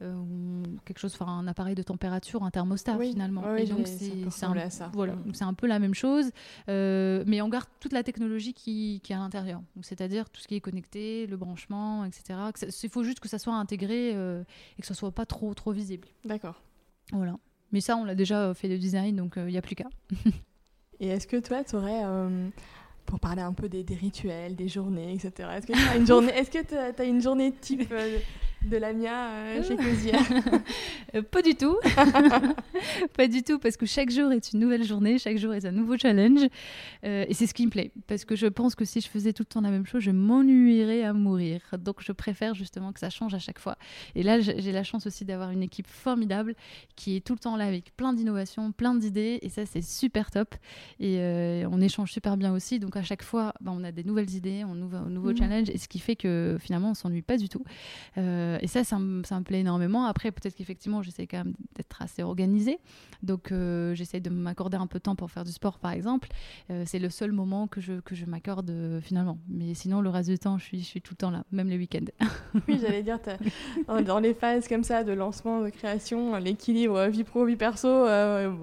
euh, quelque chose, enfin un appareil de température, un thermostat finalement. et donc c'est un, voilà, c'est un peu la même chose, mais on garde toute la technologie qui, qui est à l'intérieur. C'est-à-dire tout ce qui est connecté, le branchement, etc. Il faut juste que ça soit intégré et que ça soit pas trop trop visible. D'accord. Voilà. Mais ça, on l'a déjà fait le design, donc il euh, n'y a plus qu'à. Et est-ce que toi, tu aurais, euh, pour parler un peu des, rituels, des journées, etc., est-ce que tu as une journée, est-ce que as une journée type euh, de la mia euh, chez Cosier euh, Pas du tout. pas du tout, parce que chaque jour est une nouvelle journée, chaque jour est un nouveau challenge. Euh, et c'est ce qui me plaît, parce que je pense que si je faisais tout le temps la même chose, je m'ennuierais à mourir. Donc je préfère justement que ça change à chaque fois. Et là, j'ai la chance aussi d'avoir une équipe formidable qui est tout le temps là avec plein d'innovations, plein d'idées. Et ça, c'est super top. Et on échange super bien aussi. Donc à chaque fois, bah, on a des nouvelles idées, on nouveau, nouveau mmh. challenge. Et ce qui fait que finalement, on s'ennuie pas du tout. Euh, et ça, ça me, plaît énormément. Après, peut-être qu'effectivement, j'essaie quand même d'être assez organisée. Donc, euh, j'essaie de m'accorder un peu de temps pour faire du sport, par exemple. Euh, c'est le seul moment que je, que je m'accorde finalement. Mais sinon, le reste du temps, je suis, je suis tout le temps là, même les week-ends. oui, j'allais dire, dans les phases comme ça de lancement, de création, l'équilibre vie pro, vie perso.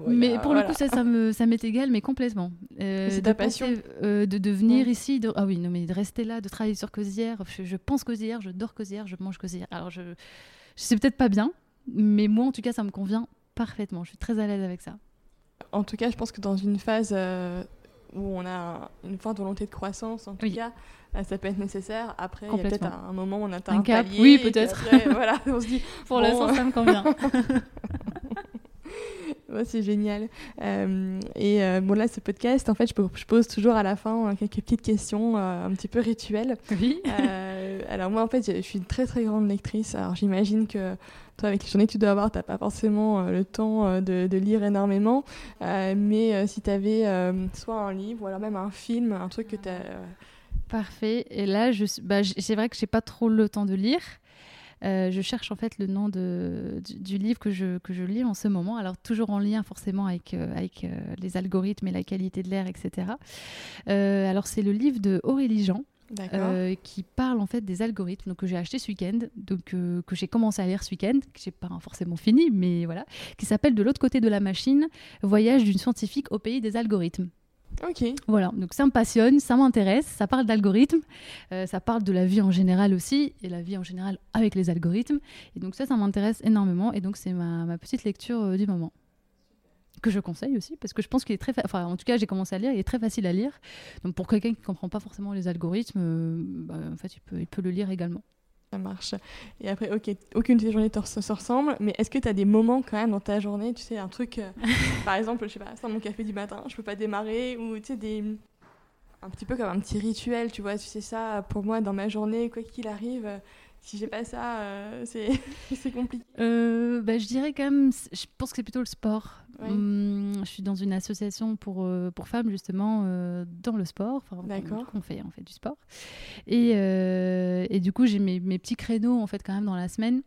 mais pour le coup, ça, ça m'est ça égal, mais complètement. c'est ta passion De, de venir ici, de, ah oui, non, mais de rester là, de travailler sur Cosière. Je, je pense Cosière, je dors Cosière, je mange Cosière. Alors, je, je sais peut-être pas bien, mais moi, en tout cas, ça me convient parfaitement. Je suis très à l'aise avec ça. En tout cas, je pense que dans une phase euh, où on a une forte volonté de croissance, en tout cas, euh, ça peut être nécessaire. Après, il y a peut-être un, moment où on atteint un, cap. Oui, peut-être. voilà, on se dit. Pour l'instant, ça me convient. c'est génial. Euh, et euh, bon, là, ce podcast, en fait, je, pose toujours à la fin euh, quelques petites questions un petit peu rituelles. Oui. alors, moi, en fait, je suis une très, très grande lectrice. Alors, j'imagine que toi, avec les journées que tu dois avoir, tu n'as pas forcément le temps de, lire énormément. mais si tu avais soit un livre ou alors même un film, un truc que tu as. Parfait. Et là, je, bah, c'est vrai que je n'ai pas trop le temps de lire. Euh, je cherche en fait le nom de, du, livre que je, que je lis en ce moment. Alors toujours en lien forcément avec, euh, avec euh, les algorithmes et la qualité de l'air, etc. alors c'est le livre de Aurélie Jean. qui parle en fait des algorithmes donc, que j'ai acheté ce week-end, donc que j'ai commencé à lire ce week-end, que j'ai pas forcément fini, mais voilà, qui s'appelle De l'autre côté de la machine, voyage d'une scientifique au pays des algorithmes. Ok. Voilà, donc ça me passionne, ça m'intéresse, ça parle d'algorithmes, euh, ça parle de la vie en général aussi, et la vie en général avec les algorithmes. Et donc ça, ça m'intéresse énormément, et donc c'est ma, petite lecture euh, du moment. Que je conseille aussi, parce que je pense qu'il est très... Enfin, en tout cas, j'ai commencé à lire, il est très facile à lire. Donc pour quelqu'un qui ne comprend pas forcément les algorithmes, euh, bah, en fait, il peut le lire également. Ça marche. Et après, ok, aucune de tes journées se ressemble, mais est-ce que tu as des moments quand même dans ta journée, tu sais, un truc, euh, par exemple, je sais pas, sans mon café du matin, je peux pas démarrer, ou tu sais, des. Un petit peu comme un petit rituel, tu vois, tu sais, ça, pour moi, dans ma journée, quoi qu'il arrive, si j'ai pas ça, euh, c'est compliqué. Euh, bah, je dirais quand même, je pense que c'est plutôt le sport. Hum, je suis dans une association pour, euh, pour femmes, justement, dans le sport. D'accord. On fait, on fait du sport. Et, et du coup, j'ai mes, mes, petits créneaux, en fait, quand même, dans la semaine.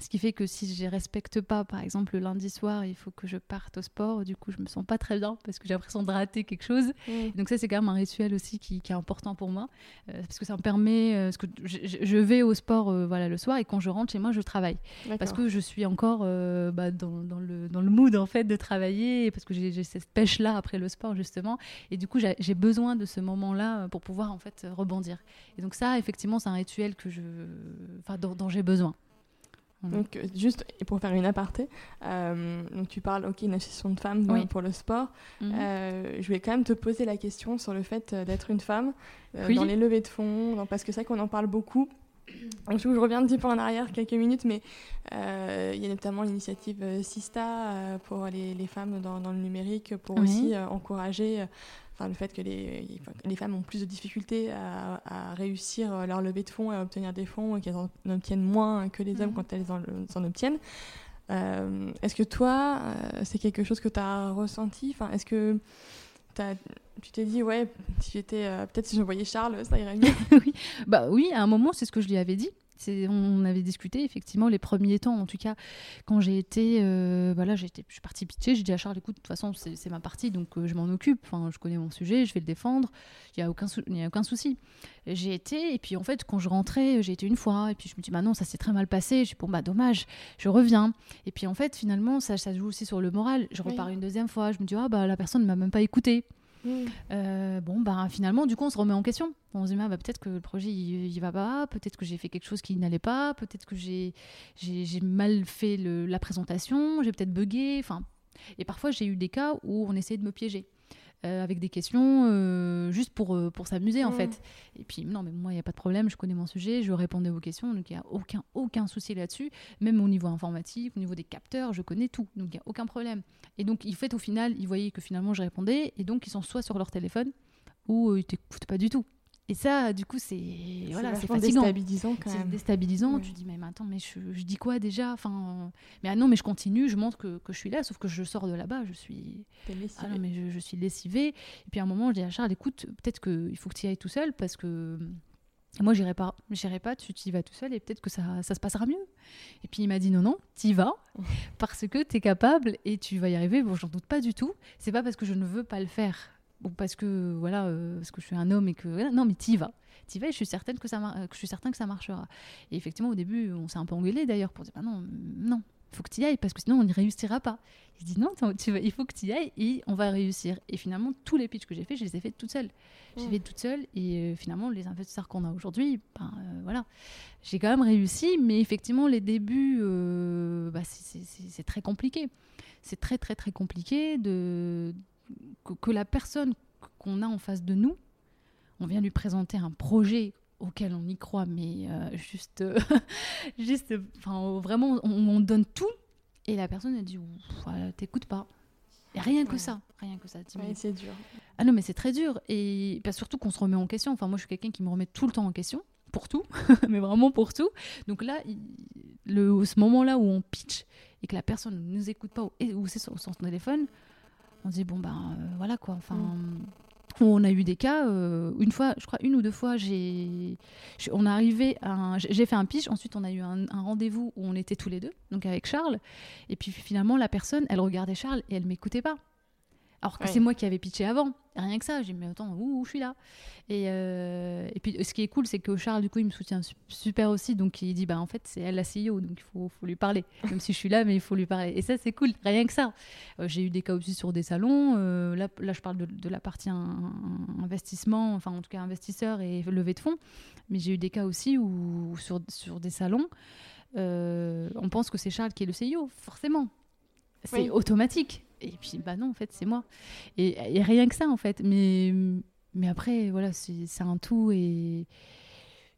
Ce qui fait que si je ne respecte pas, par exemple le lundi soir, il faut que je parte au sport, du coup je me sens pas très bien parce que j'ai l'impression de rater quelque chose. Donc ça c'est quand même un rituel aussi qui, est important pour moi euh, parce que ça me permet, euh, que je, vais au sport euh, voilà le soir et quand je rentre chez moi je travaille parce que je suis encore bah, dans, dans, le, dans le mood en fait de travailler parce que j'ai cette pêche là après le sport justement et du coup j'ai besoin de ce moment là pour pouvoir en fait rebondir. Et donc ça effectivement c'est un rituel que je, enfin dont j'ai besoin. Mhm. Donc, euh, juste pour faire une aparté, euh, donc tu parles, ok, une association de femmes pour le sport. Mhm. Euh, je vais quand même te poser la question sur le fait d'être une femme dans les levées de fonds, parce que c'est vrai qu'on en parle beaucoup. Donc, je reviens un petit peu en arrière quelques minutes, mais il y a notamment l'initiative Sista pour les, les femmes dans, dans, le numérique, pour aussi encourager enfin, le fait que les, les, femmes ont plus de difficultés à, réussir leur levée de fonds à obtenir des fonds et qu'elles en obtiennent moins que les hommes mhm. quand elles en, obtiennent. Euh, est-ce que toi, euh, c'est quelque chose que tu as ressenti? Enfin, Est-ce que as, tu t'es dit, ouais, si j'étais, euh, peut-être si je voyais Charles, ça irait mieux? Oui. Bah, oui, à un moment, c'est ce que je lui avais dit on avait discuté effectivement les premiers temps, en tout cas quand j'ai été, euh, voilà, j'ai été, je suis partie pitcher, j'ai dit à Charles, écoute, de toute façon c'est ma partie, donc euh, je m'en occupe. Enfin, je connais mon sujet, je vais le défendre. Il y a aucun, il y a aucun souci. J'ai été et puis en fait quand je rentrais, j'ai été une fois et puis je me dis bah non ça s'est très mal passé. J'ai bon bah dommage, je reviens. Et puis en fait finalement ça, ça joue aussi sur le moral. Je repars une deuxième fois, je me dis ah bah la personne ne m'a même pas écouté. Euh, bon, bah, finalement, du coup, on se remet en question. On se dit, ah, bah, peut-être que le projet, il, va pas, peut-être que j'ai fait quelque chose qui n'allait pas, peut-être que j'ai, mal fait la présentation, j'ai peut-être bugué. Et parfois, j'ai eu des cas où on essayait de me piéger. Euh, avec des questions euh, juste pour, euh, pour s'amuser en mm. fait. Et puis non mais moi il n'y a pas de problème, je connais mon sujet, je répondais aux questions, donc il n'y a aucun, aucun souci là-dessus. Même au niveau informatique, au niveau des capteurs, je connais tout, donc il n'y a aucun problème. Et donc il fait au final, ils voyaient que finalement je répondais, et donc ils sont soit sur leur téléphone, ou ils t'écoutent pas du tout. Et ça, du coup, c'est voilà, c'est déstabilisant quand même. C'est déstabilisant. Tu dis mais attends, mais je, je dis quoi déjà? Enfin, mais ah non, mais je continue, je montre que, que, je suis là, sauf que je sors de là-bas, je suis ah non, mais je, je, suis lessivée. Et puis à un moment, je dis à Charles, écoute, peut-être qu'il faut que tu y ailles tout seul parce que moi, j'irai pas, j'irai pas, tu y vas tout seul et peut-être que ça, ça, se passera mieux. Et puis il m'a dit non, non, tu y vas parce que tu es capable et tu vas y arriver. Bon, j'en doute pas du tout. C'est pas parce que je ne veux pas le faire parce que voilà, euh, parce que je suis un homme et que non, mais t'y vas, t'y vas. Et je suis certaine que ça, que je suis certain que ça marchera. Et effectivement, au début, on s'est un peu engueulé d'ailleurs pour dire bah non, non, il faut que tu y ailles parce que sinon on n'y réussira pas. Il dit non, tu vas, il faut que tu y ailles et on va réussir. Et finalement, tous les pitchs que j'ai fait, je les ai fait toute seule. J'ai fait toute seule et euh, finalement, les investisseurs qu'on a aujourd'hui, ben euh, voilà, j'ai quand même réussi. Mais effectivement, les débuts, bah, c'est très compliqué. C'est très très très compliqué de que, la personne qu'on a en face de nous, on vient lui présenter un projet auquel on y croit, mais euh, juste, euh, juste, enfin, vraiment, on, donne tout, et la personne elle dit, t'écoutes pas. Et rien que ça, rien que ça. c'est dur. Ah non, mais c'est très dur, et bah, surtout qu'on se remet en question. Enfin, moi, je suis quelqu'un qui me remet tout le temps en question, pour tout, mais vraiment pour tout. Donc là, le, ce moment-là où on pitch et que la personne ne nous écoute pas, ou, c'est sur son téléphone, on se dit bon ben euh, voilà quoi. Enfin mm. on a eu des cas euh, une fois je crois une ou deux fois j'ai on est arrivé j'ai fait un pitch. Ensuite on a eu un, un rendez-vous où on était tous les deux donc avec Charles. Et puis finalement la personne elle regardait Charles et elle m'écoutait pas. Alors que c'est moi qui avais pitché avant. Rien que ça. J'ai mais attends, où, je suis là et, euh, et, puis, ce qui est cool, c'est que Charles, du coup, il me soutient super aussi. Donc, il dit, bah, en fait, c'est elle la CEO, donc il faut, faut, lui parler. Même si je suis là, mais il faut lui parler. Et ça, c'est cool. Rien que ça. Euh, j'ai eu des cas aussi sur des salons. Euh, là, là, je parle de, la partie investissement, enfin, en tout cas, investisseur et levée de fonds. Mais j'ai eu des cas aussi où, sur, sur des salons, on pense que c'est Charles qui est le CEO, forcément. C'est automatique. Et puis, bah non, en fait, c'est moi. Et, rien que ça, en fait. Mais, mais après, voilà, c'est un tout. Et,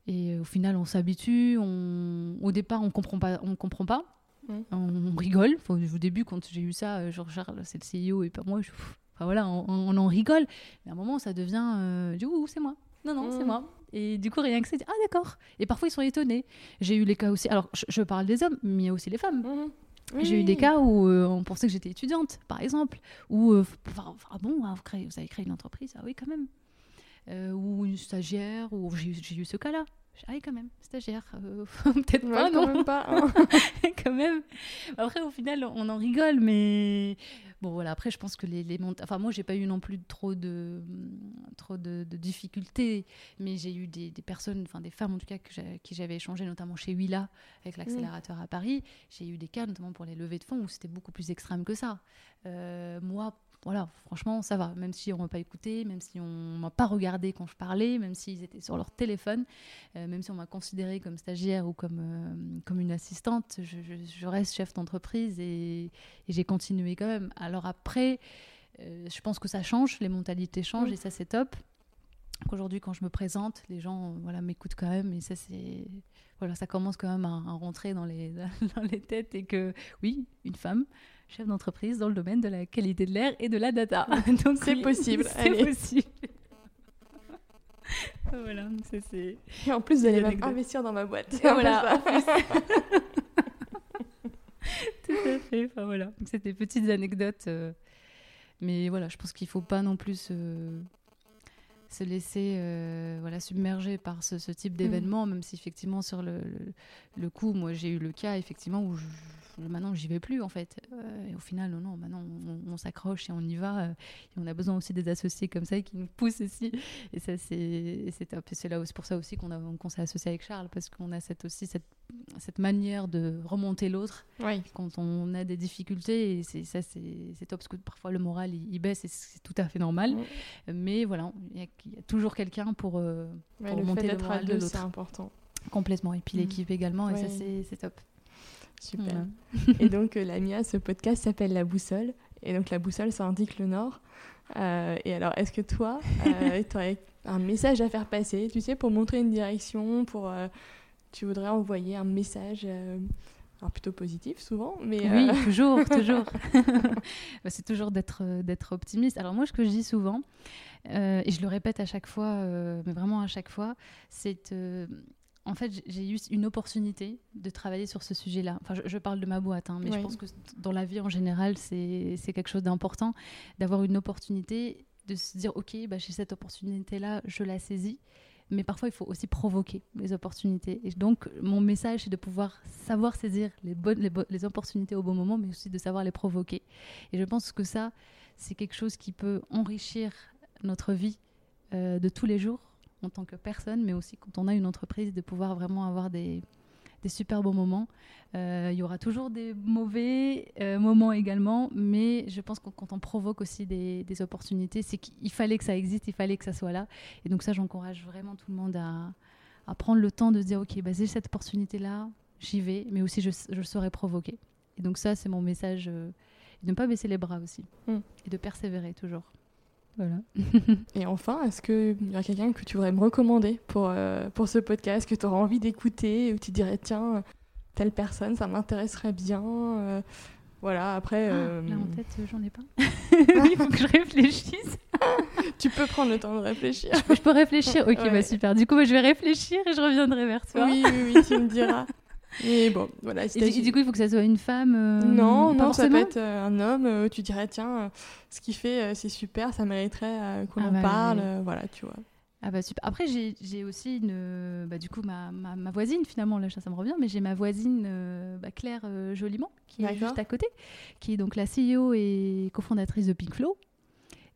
Et au final, on s'habitue. On... Au départ, on comprend pas. On comprend pas. On rigole. Enfin, au début, quand j'ai eu ça, euh, genre Charles, c'est le CEO et pas moi. Je... Enfin voilà, on, on en rigole. Mais à un moment, ça devient. Euh, du coup, c'est moi. Non, non, c'est Mm. moi. Et du coup, rien que ça, ah d'accord. Et parfois, ils sont étonnés. J'ai eu les cas aussi. Alors, je, je parle des hommes, mais il y a aussi les femmes. J'ai eu des cas où euh, on pensait que j'étais étudiante, par exemple. Ou, euh, enfin, enfin, bon, hein, vous, créez- vous avez créé une entreprise, ah oui, quand même. Euh, ou une stagiaire, ou j'ai eu ce cas-là. Ah oui, quand même, stagiaire. euh, Peut-être Ouais, pas, quand même pas. hein. quand même. Après, au final, on en rigole, mais bon, voilà. Après, je pense que les, les Enfin, moi, j'ai pas eu non plus trop de trop de, de difficultés, mais j'ai eu des, des personnes, enfin des femmes en tout cas, que qui j'avais échangé, notamment chez Willa avec l'accélérateur à Paris. J'ai eu des cas, notamment pour les levées de fonds, où c'était beaucoup plus extrême que ça. Euh, moi. Voilà, franchement, ça va. Même si on m'a pas écouté, même si on m'a pas regardé quand je parlais, même s'ils étaient sur leur téléphone, euh, même si on m'a considérée comme stagiaire ou comme, euh, comme une assistante, je, je- je reste chef d'entreprise et, et j'ai continué quand même. Alors après, euh, je pense que ça change, les mentalités changent Mm. et ça c'est top. Aujourd'hui, quand je me présente, les gens voilà, m'écoutent quand même et ça c'est voilà, ça commence quand même à, à rentrer dans les, dans les têtes et que oui, une femme chef d'entreprise dans le domaine de la qualité de l'air et de la data. Donc C'est oui, possible, c'est possible. voilà, c'est Et en plus, vous allez même investir dans ma boîte. Voilà, Tout à fait. Enfin, voilà. C'était des petites anecdotes. euh, mais voilà, je pense qu'il faut pas non plus se, se laisser euh, voilà, submerger par ce, ce type d'événement, même si effectivement, sur le, le, le coup, moi j'ai eu le cas effectivement où je- maintenant j'y vais plus en fait. Euh, et au final, non, non, maintenant on, on s'accroche et on y va. euh, et on a besoin aussi des associés comme ça qui nous poussent aussi. Et ça, c'est top. C'est là pour ça aussi qu'on s'est associé avec Charles, parce qu'on a cette, aussi cette, cette manière de remonter l'autre Oui. quand on a des difficultés et ça c'est top parce que parfois le moral il, il baisse et c'est tout à fait normal mais voilà il y, y a toujours quelqu'un pour euh, Ouais, Pour le monter fait le d'être à moral de deux, l'autre. c'est important. complètement et puis l'équipe également et ça Ouais. c'est c'est top Super. Et donc, euh, la MIA, ce podcast s'appelle La Boussole. Et donc, la boussole, ça indique le nord. Euh, et alors, est-ce que toi, tu aurais un message à faire passer, tu sais, pour montrer une direction, pour. euh, tu voudrais envoyer un message. euh, alors plutôt positif souvent, mais oui euh, toujours toujours Bah, c'est toujours d'être euh, d'être optimiste alors moi ce que je dis souvent euh, et je le répète à chaque fois euh, mais vraiment à chaque fois c'est euh, en fait, j'ai- eu une opportunité de travailler sur ce sujet-là. Enfin, je, je parle de ma boîte, hein, mais Oui. je pense que dans la vie en général, c'est c'est quelque chose d'important d'avoir une opportunité, de se dire, OK, bah, j'ai cette opportunité-là, je la saisis. Mais parfois, il faut aussi provoquer les opportunités. Et donc, mon message, c'est de pouvoir savoir saisir les, bonnes, les, bo- les opportunités au bon moment, mais aussi de savoir les provoquer. Et je pense que ça, c'est quelque chose qui peut enrichir notre vie euh, de tous les jours en tant que personne, mais aussi quand on a une entreprise, de pouvoir vraiment avoir des, des super bons moments. Euh, il y aura toujours des mauvais euh, moments également, mais je pense que quand on provoque aussi des, des opportunités, c'est qu'il fallait que ça existe, il fallait que ça soit là. Et donc ça, j'encourage vraiment tout le monde à, à prendre le temps de se dire, ok, bah, j'ai cette opportunité-là, j'y vais, mais aussi je, je saurai provoquer. Et donc ça, c'est mon message, euh, et de ne pas baisser les bras aussi, Mm. et de persévérer toujours. Voilà. Et enfin, est-ce qu'il y a quelqu'un que tu voudrais me recommander pour, euh, pour ce podcast, que tu auras envie d'écouter, où tu dirais, tiens, telle personne, ça m'intéresserait bien euh, Voilà, après, euh, Ah, Là en tête, euh, j'en ai pas. Il faut que je réfléchisse. tu peux prendre le temps de réfléchir. Je peux réfléchir Ok, Ouais. bah super. Du coup, bah, je vais réfléchir et je reviendrai vers toi. oui, oui, oui, tu me diras. Et bon, voilà. Et du, du coup, il faut que ça soit une femme euh, non, non, ça peut être euh, un homme, euh, tu dirais, tiens, ce qu'il fait, c'est super, ça mériterait qu'on Ah en bah, parle, voilà, tu vois. Ah bah super. Après, j'ai aussi une, bah, du coup ma, ma, ma voisine finalement là ça, me revient, mais j'ai ma voisine euh, bah, Claire euh, Joliment qui est juste à côté, qui est donc la CEO et cofondatrice de Pinkflow.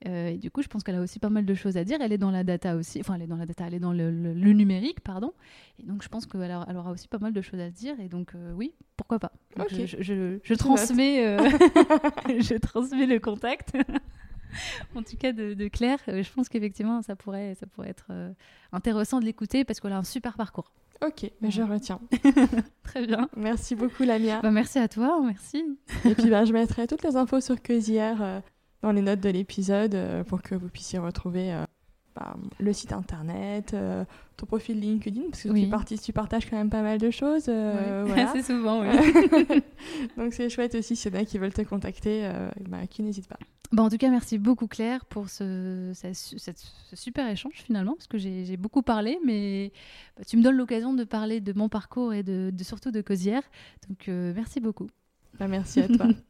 Euh, et du coup, je pense qu'elle a aussi pas mal de choses à dire. Elle est dans la data aussi, enfin elle est dans la data, elle est dans le, le- le numérique, pardon. Et donc je pense qu'elle aura, aussi pas mal de choses à dire. Et donc euh, oui, pourquoi pas. Donc, je, je- je- je note. transmets, euh, je transmets le contact. en tout cas de, de Claire, je pense qu'effectivement ça pourrait, ça pourrait être intéressant de l'écouter parce qu'elle a un super parcours. Ok, mais je retiens. Très bien. Merci beaucoup, Lamia. Bah, merci à toi, merci. Et puis, ben, je mettrai toutes les infos sur Cosière euh, dans les notes de l'épisode euh, pour que vous puissiez retrouver euh, bah, le site internet, euh, ton profil LinkedIn, parce que Oui. tu, tu partages quand même pas mal de choses. euh, voilà. Assez souvent, oui. Donc c'est chouette aussi s'il y en a qui veulent te contacter, euh, bah, qui n'hésite pas. Bon, en tout cas, merci beaucoup Claire pour ce, ce- cette- ce super échange finalement, parce que j'ai beaucoup parlé, mais bah, tu me donnes l'occasion de parler de mon parcours et de, de- surtout de Cosière. Donc merci beaucoup. Bah, merci à toi.